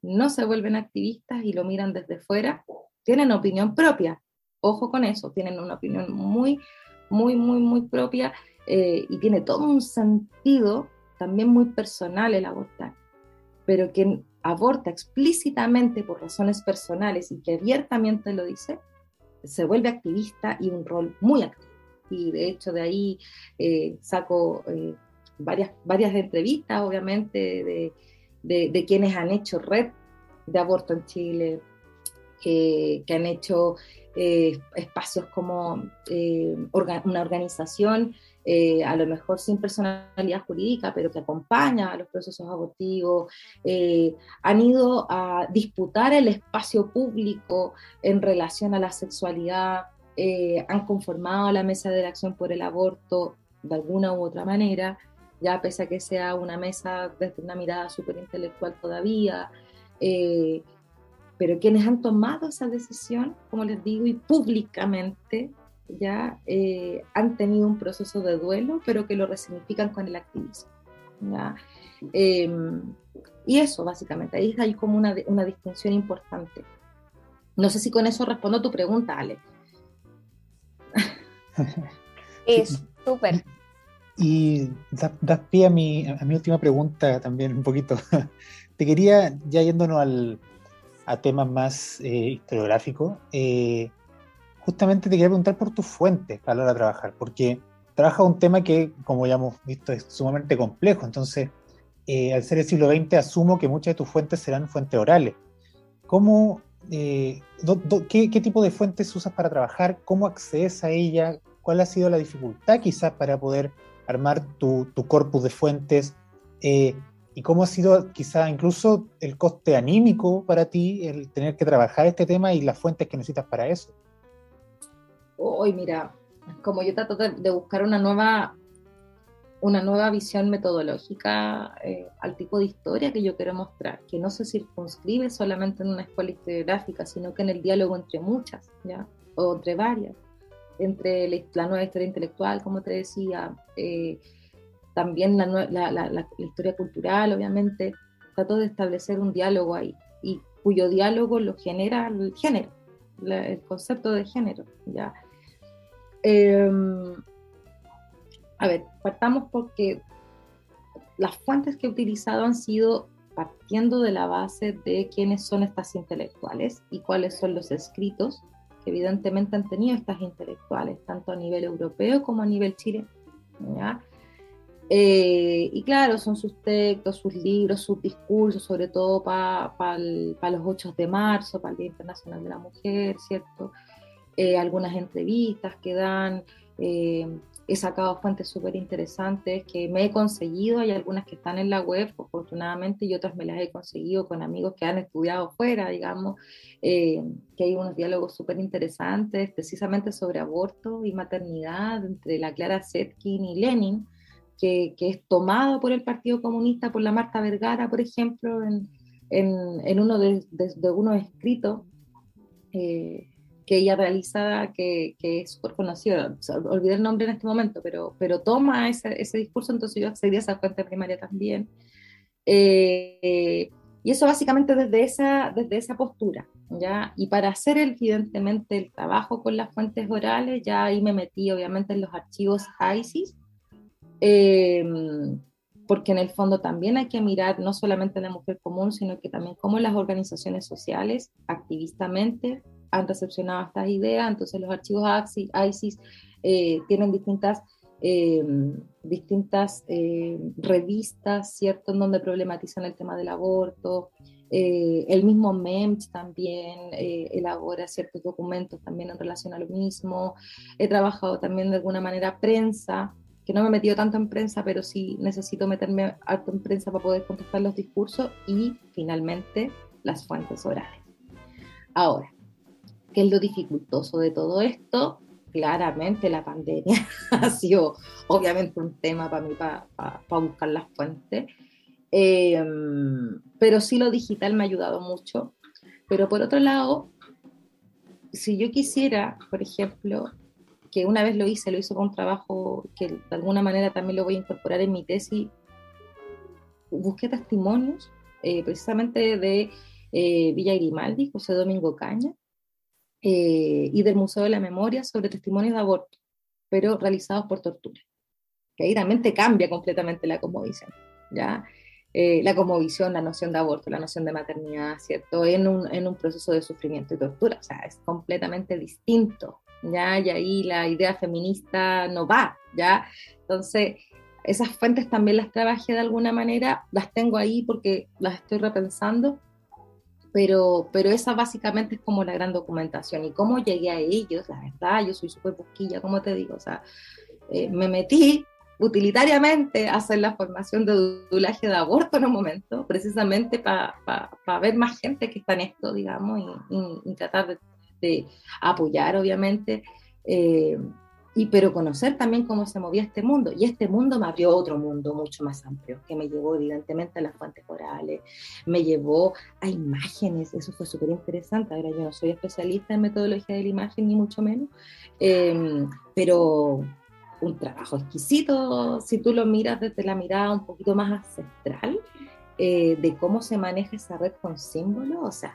no se vuelven activistas y lo miran desde fuera. Tienen opinión propia. Ojo con eso, tienen una opinión muy, muy, muy, muy propia eh, y tiene todo un sentido también muy personal el abortar. Pero que aborta explícitamente por razones personales y que abiertamente lo dice, se vuelve activista y un rol muy activo. Y de hecho de ahí eh, saco eh, varias, varias entrevistas, obviamente, de, quienes han hecho red de aborto en Chile, que han hecho eh, espacios como una organización eh, a lo mejor sin personalidad jurídica, pero que acompaña a los procesos abortivos, eh, han ido a disputar el espacio público en relación a la sexualidad, eh, han conformado la mesa de la acción por el aborto de alguna u otra manera, ya pese a que sea una mesa desde una mirada súper intelectual todavía, pero quienes han tomado esa decisión, como les digo, y públicamente ya eh, han tenido un proceso de duelo, pero que lo resignifican con el activismo. Em, y eso, básicamente, ahí hay como una, una distinción importante. No sé si con eso respondo a tu pregunta, Ale. [LAUGHS] Es súper. Y das pie a mi, a mi última pregunta también, un poquito. [LAUGHS] Te quería, ya yéndonos al, a temas más eh, historiográficos, eh, justamente te quería preguntar por tus fuentes a la hora de trabajar, porque trabaja un tema que, como ya hemos visto, es sumamente complejo. Entonces, eh, al ser el siglo XX, asumo que muchas de tus fuentes serán fuentes orales. ¿Cómo, eh, qué, tipo de fuentes usas para trabajar? ¿Cómo accedes a ella? ¿Cuál ha sido la dificultad quizás para poder armar tu, corpus de fuentes? ¿Y cómo ha sido quizás incluso el coste anímico para ti el tener que trabajar este tema y las fuentes que necesitas para eso? hoy mira, como yo trato de, buscar una nueva, una nueva visión metodológica eh, al tipo de historia que yo quiero mostrar, que no se circunscribe solamente en una escuela historiográfica, sino que en el diálogo entre muchas, ¿ya? o entre varias, entre la, nueva historia intelectual, como te decía, eh, también la, historia cultural, obviamente, trato de establecer un diálogo ahí, y cuyo diálogo lo genera el género, el concepto de género, ¿ya? Em, a ver, partamos porque las fuentes que he utilizado han sido partiendo de la base de quiénes son estas intelectuales y cuáles son los escritos que evidentemente han tenido estas intelectuales, tanto a nivel europeo como a nivel chileno. Eh, y claro, son sus textos, sus libros, sus discursos, sobre todo para los 8 de marzo, para el Día Internacional de la Mujer, ¿cierto? Eh, algunas entrevistas que dan, eh, he sacado fuentes súper interesantes que me he conseguido, hay algunas que están en la web, afortunadamente, y otras me las he conseguido con amigos que han estudiado fuera, digamos, eh, que hay unos diálogos súper interesantes, precisamente sobre aborto y maternidad entre la Clara Zetkin y Lenin, que, es tomado por el Partido Comunista, por la Marta Vergara, por ejemplo, en, en, uno de, unos escritos eh, que ella realiza, que, que es súper conocido, olvidé el nombre en este momento, pero, pero toma ese, ese discurso, entonces yo accedí a esa fuente primaria también. Eh, y eso básicamente desde esa, desde esa postura, ¿ya? Y para hacer evidentemente el trabajo con las fuentes orales, ya ahí me metí obviamente en los archivos ISIS, eh, porque en el fondo también hay que mirar no solamente a la mujer común, sino que también cómo las organizaciones sociales activistamente han recepcionado estas ideas. Entonces los archivos ISIS eh, tienen distintas, eh, distintas eh, revistas, ¿cierto?, en donde problematizan el tema del aborto. el mismo MEMS también elabora ciertos documentos también en relación a lo mismo. He trabajado también de alguna manera prensa, que no me he metido tanto en prensa, pero sí necesito meterme harto en prensa para poder contestar los discursos y finalmente las fuentes orales. Ahora, ¿Qué es lo dificultoso de todo esto? Claramente la pandemia [LAUGHS] ha sido obviamente un tema para mí para, buscar las fuentes, em, pero sí lo digital me ha ayudado mucho. Pero por otro lado, si yo quisiera, por ejemplo, que una vez lo hice, lo hice con un trabajo que de alguna manera también lo voy a incorporar en mi tesis, busqué testimonios eh, precisamente de eh, Villa Grimaldi, José Domingo Caña, eh, y del Museo de la Memoria sobre testimonios de aborto, pero realizados por tortura. Que ahí también te cambia completamente la cosmovisión, ¿ya? Eh, la cosmovisión, la noción de aborto, la noción de maternidad, ¿cierto? En un, en un proceso de sufrimiento y tortura, o sea, es completamente distinto, ¿ya? Y ahí la idea feminista no va, ¿ya? Entonces, esas fuentes también las trabajé de alguna manera, las tengo ahí porque las estoy repensando, pero, pero esa básicamente es como la gran documentación. Y cómo llegué a ellos, la verdad, yo soy súper busquilla, como te digo, o sea, eh, me metí utilitariamente a hacer la formación de dudulaje de aborto en un momento, precisamente para ver más gente que está en esto, digamos, y, tratar de, de, apoyar, obviamente. Eh, y pero conocer también cómo se movía este mundo. Y este mundo me abrió otro mundo mucho más amplio, que me llevó evidentemente a las fuentes orales, me llevó a imágenes, eso fue súper interesante. Ahora yo no soy especialista en metodología de la imagen, ni mucho menos, em, pero un trabajo exquisito, si tú lo miras desde la mirada un poquito más ancestral, eh, de cómo se maneja esa red con símbolos, o sea,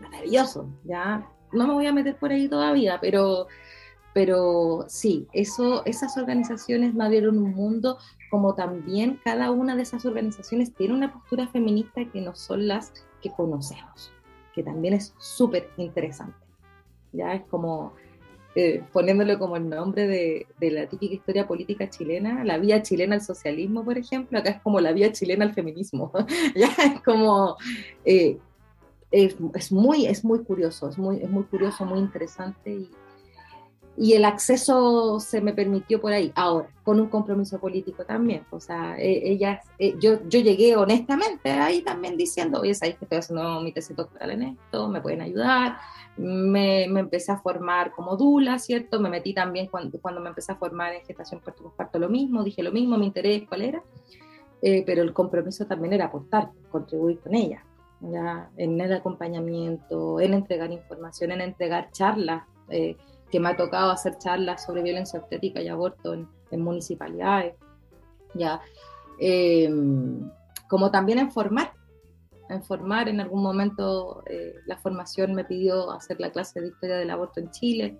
maravilloso, ya no me voy a meter por ahí todavía, pero pero sí, eso, esas organizaciones me abrieron un mundo, como también cada una de esas organizaciones tiene una postura feminista que no son las que conocemos, que también es súper interesante. Ya es como eh, poniéndolo como el nombre de, la típica historia política chilena, la vía chilena al socialismo, por ejemplo, acá es como la vía chilena al feminismo. [LAUGHS] ya es como. Eh, es, muy, es muy curioso, es muy, es muy curioso, muy interesante y, y el acceso se me permitió por ahí. Ahora, con un compromiso político también. O sea, e, ella, e, yo, yo llegué honestamente ahí también diciendo, oye, sabéis que estoy haciendo mi tesis doctoral en esto, me pueden ayudar. Me, me, empecé a formar como dula, ¿cierto? Me metí también cuando, cuando me empecé a formar en gestación por parto lo mismo, dije lo mismo, mi interés cuál era. Eh, pero el compromiso también era aportar, contribuir con ella, ya, en el acompañamiento, en entregar información, en entregar charlas. Eh, que me ha tocado hacer charlas sobre violencia obstétrica y aborto en, municipalidades, ya, em, como también en formar, en formar, en algún momento eh, la formación me pidió hacer la clase de historia del aborto en Chile,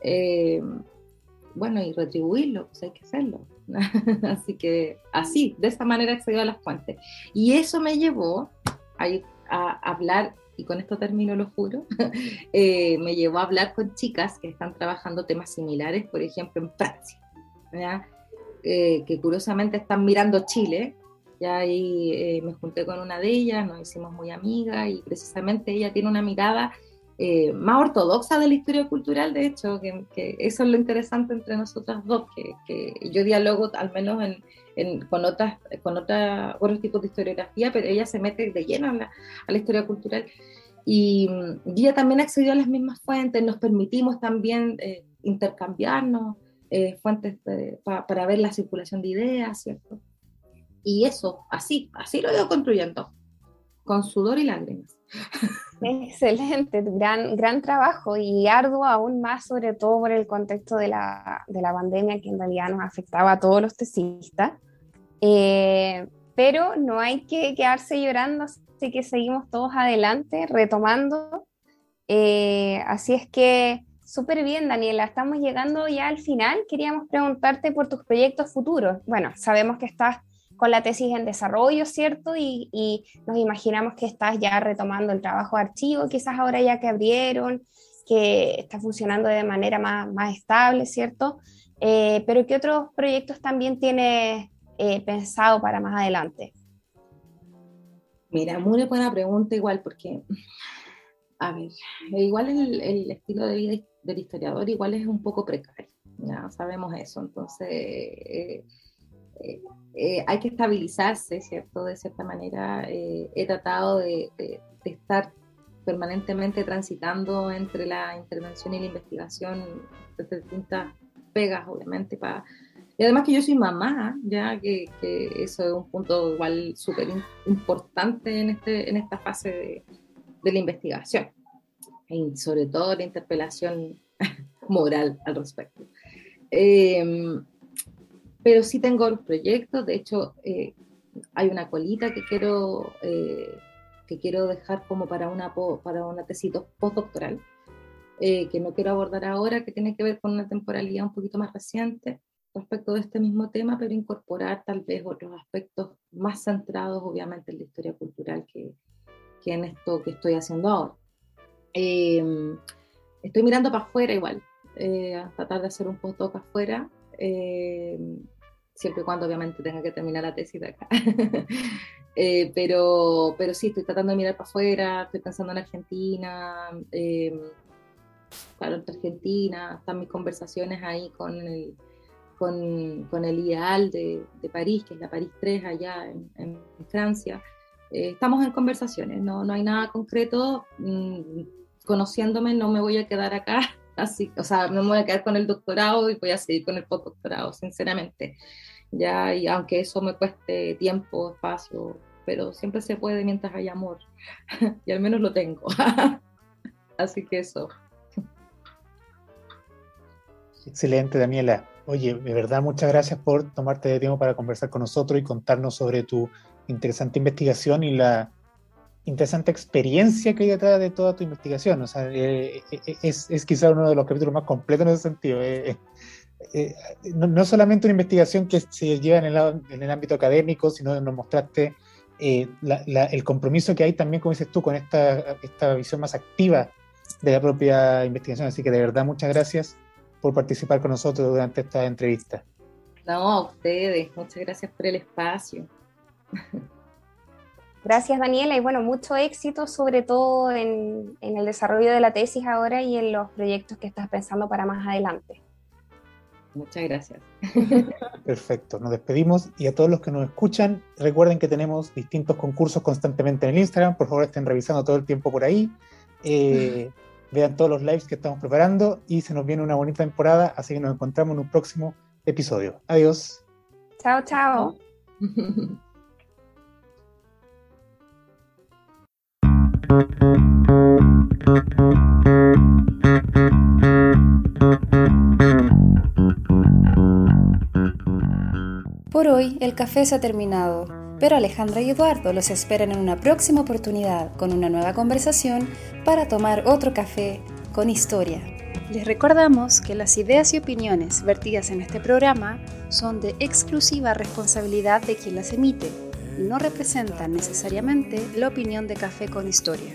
em, bueno, y retribuirlo, pues hay que hacerlo. [LAUGHS] así que así, de esta manera accedió a las fuentes. Y eso me llevó a, hablar y con esto termino, lo juro, [LAUGHS] eh, me llevó a hablar con chicas que están trabajando temas similares, por ejemplo, en Francia, eh, que curiosamente están mirando Chile. Ya ahí eh, me junté con una de ellas, nos hicimos muy amigas y precisamente ella tiene una mirada más ortodoxa de la historia cultural, de hecho, que, eso es lo interesante entre nosotras dos, que, yo dialogo al menos en, con, otras, con otra, otros tipos de historiografía, pero ella se mete de lleno a la, a la historia cultural. Y, ella también accedió a las mismas fuentes, nos permitimos también eh, intercambiarnos eh, fuentes para ver la circulación de ideas, ¿cierto? Y eso, así, así lo he ido construyendo, con sudor y lágrimas. [LAUGHS] [LAUGHS] Excelente, gran, gran trabajo y arduo aún más, sobre todo por el contexto de la, de la pandemia que en realidad nos afectaba a todos los tesistas. Eh, pero no hay que quedarse llorando, así que seguimos todos adelante, retomando. Eh, así es que súper bien, Daniela, estamos llegando ya al final. Queríamos preguntarte por tus proyectos futuros. Bueno, sabemos que estás con la tesis en desarrollo, ¿cierto? Y, nos imaginamos que estás ya retomando el trabajo de archivo, quizás ahora ya que abrieron, que está funcionando de manera más, más estable, ¿cierto? Eh, pero ¿qué otros proyectos también tienes eh, pensado para más adelante? Mira, muy buena pregunta igual, porque, a ver, igual el, el estilo de vida del historiador igual es un poco precario, ya sabemos eso, entonces eh, eh, eh, hay que estabilizarse, ¿cierto? De cierta manera, he tratado de, de, de, estar permanentemente transitando entre la intervención y la investigación desde distintas pegas, obviamente, para y además que yo soy mamá, ya que, que eso es un punto igual súper importante en, este, en esta fase de, de, la investigación. Y sobre todo la interpelación [LAUGHS] moral al respecto. Eh, pero sí tengo los proyectos, de hecho eh, hay una colita que quiero, eh, que quiero dejar como para una, para una tesis postdoctoral, eh, que no quiero abordar ahora, que tiene que ver con una temporalidad un poquito más reciente respecto de este mismo tema, pero incorporar tal vez otros aspectos más centrados, obviamente, en la historia cultural que, que en esto que estoy haciendo ahora. Eh, estoy mirando para afuera igual, eh, tratar de hacer un postdoc afuera, eh, siempre y cuando obviamente tenga que terminar la tesis de acá. [LAUGHS] Eh, pero, pero sí, estoy tratando de mirar para afuera, estoy pensando en Argentina, eh, claro, en Argentina, están mis conversaciones ahí con el con, con el ideal de, de, París, que es la París 3 allá en, en Francia. Eh, estamos en conversaciones, no, no hay nada concreto. Mm, conociéndome no me voy a quedar acá, [LAUGHS] así, o sea, no me voy a quedar con el doctorado y voy a seguir con el postdoctorado, sinceramente. Ya, y aunque eso me cueste tiempo, espacio, pero siempre se puede mientras hay amor, [LAUGHS] y al menos lo tengo. [LAUGHS] así que eso. Excelente, Daniela. Oye, de verdad, muchas gracias por tomarte de tiempo para conversar con nosotros y contarnos sobre tu interesante investigación y la interesante experiencia que hay detrás de toda tu investigación. O sea, eh, eh, es, es quizá uno de los capítulos más completos en ese sentido. Eh, eh, no, no, solamente una investigación que se lleva en el, en el ámbito académico, sino nos mostraste eh, la, la, el compromiso que hay también, como dices tú, con esta, esta visión más activa de la propia investigación. Así que de verdad, muchas gracias por participar con nosotros durante esta entrevista. No, a ustedes, muchas gracias por el espacio. [LAUGHS] Gracias Daniela y bueno, mucho éxito sobre todo en, en, el desarrollo de la tesis ahora y en los proyectos que estás pensando para más adelante. Muchas gracias. [LAUGHS] Perfecto, nos despedimos y a todos los que nos escuchan, recuerden que tenemos distintos concursos constantemente en el Instagram, por favor estén revisando todo el tiempo por ahí. Eh, [LAUGHS] vean todos los lives que estamos preparando y se nos viene una bonita temporada, así que nos encontramos en un próximo episodio. Adiós. Chao, chao. [LAUGHS] Por hoy el café se ha terminado, pero Alejandra y Eduardo los esperan en una próxima oportunidad con una nueva conversación para tomar otro café con historia. Les recordamos que las ideas y opiniones vertidas en este programa son de exclusiva responsabilidad de quien las emite no representan necesariamente la opinión de Café con Historia.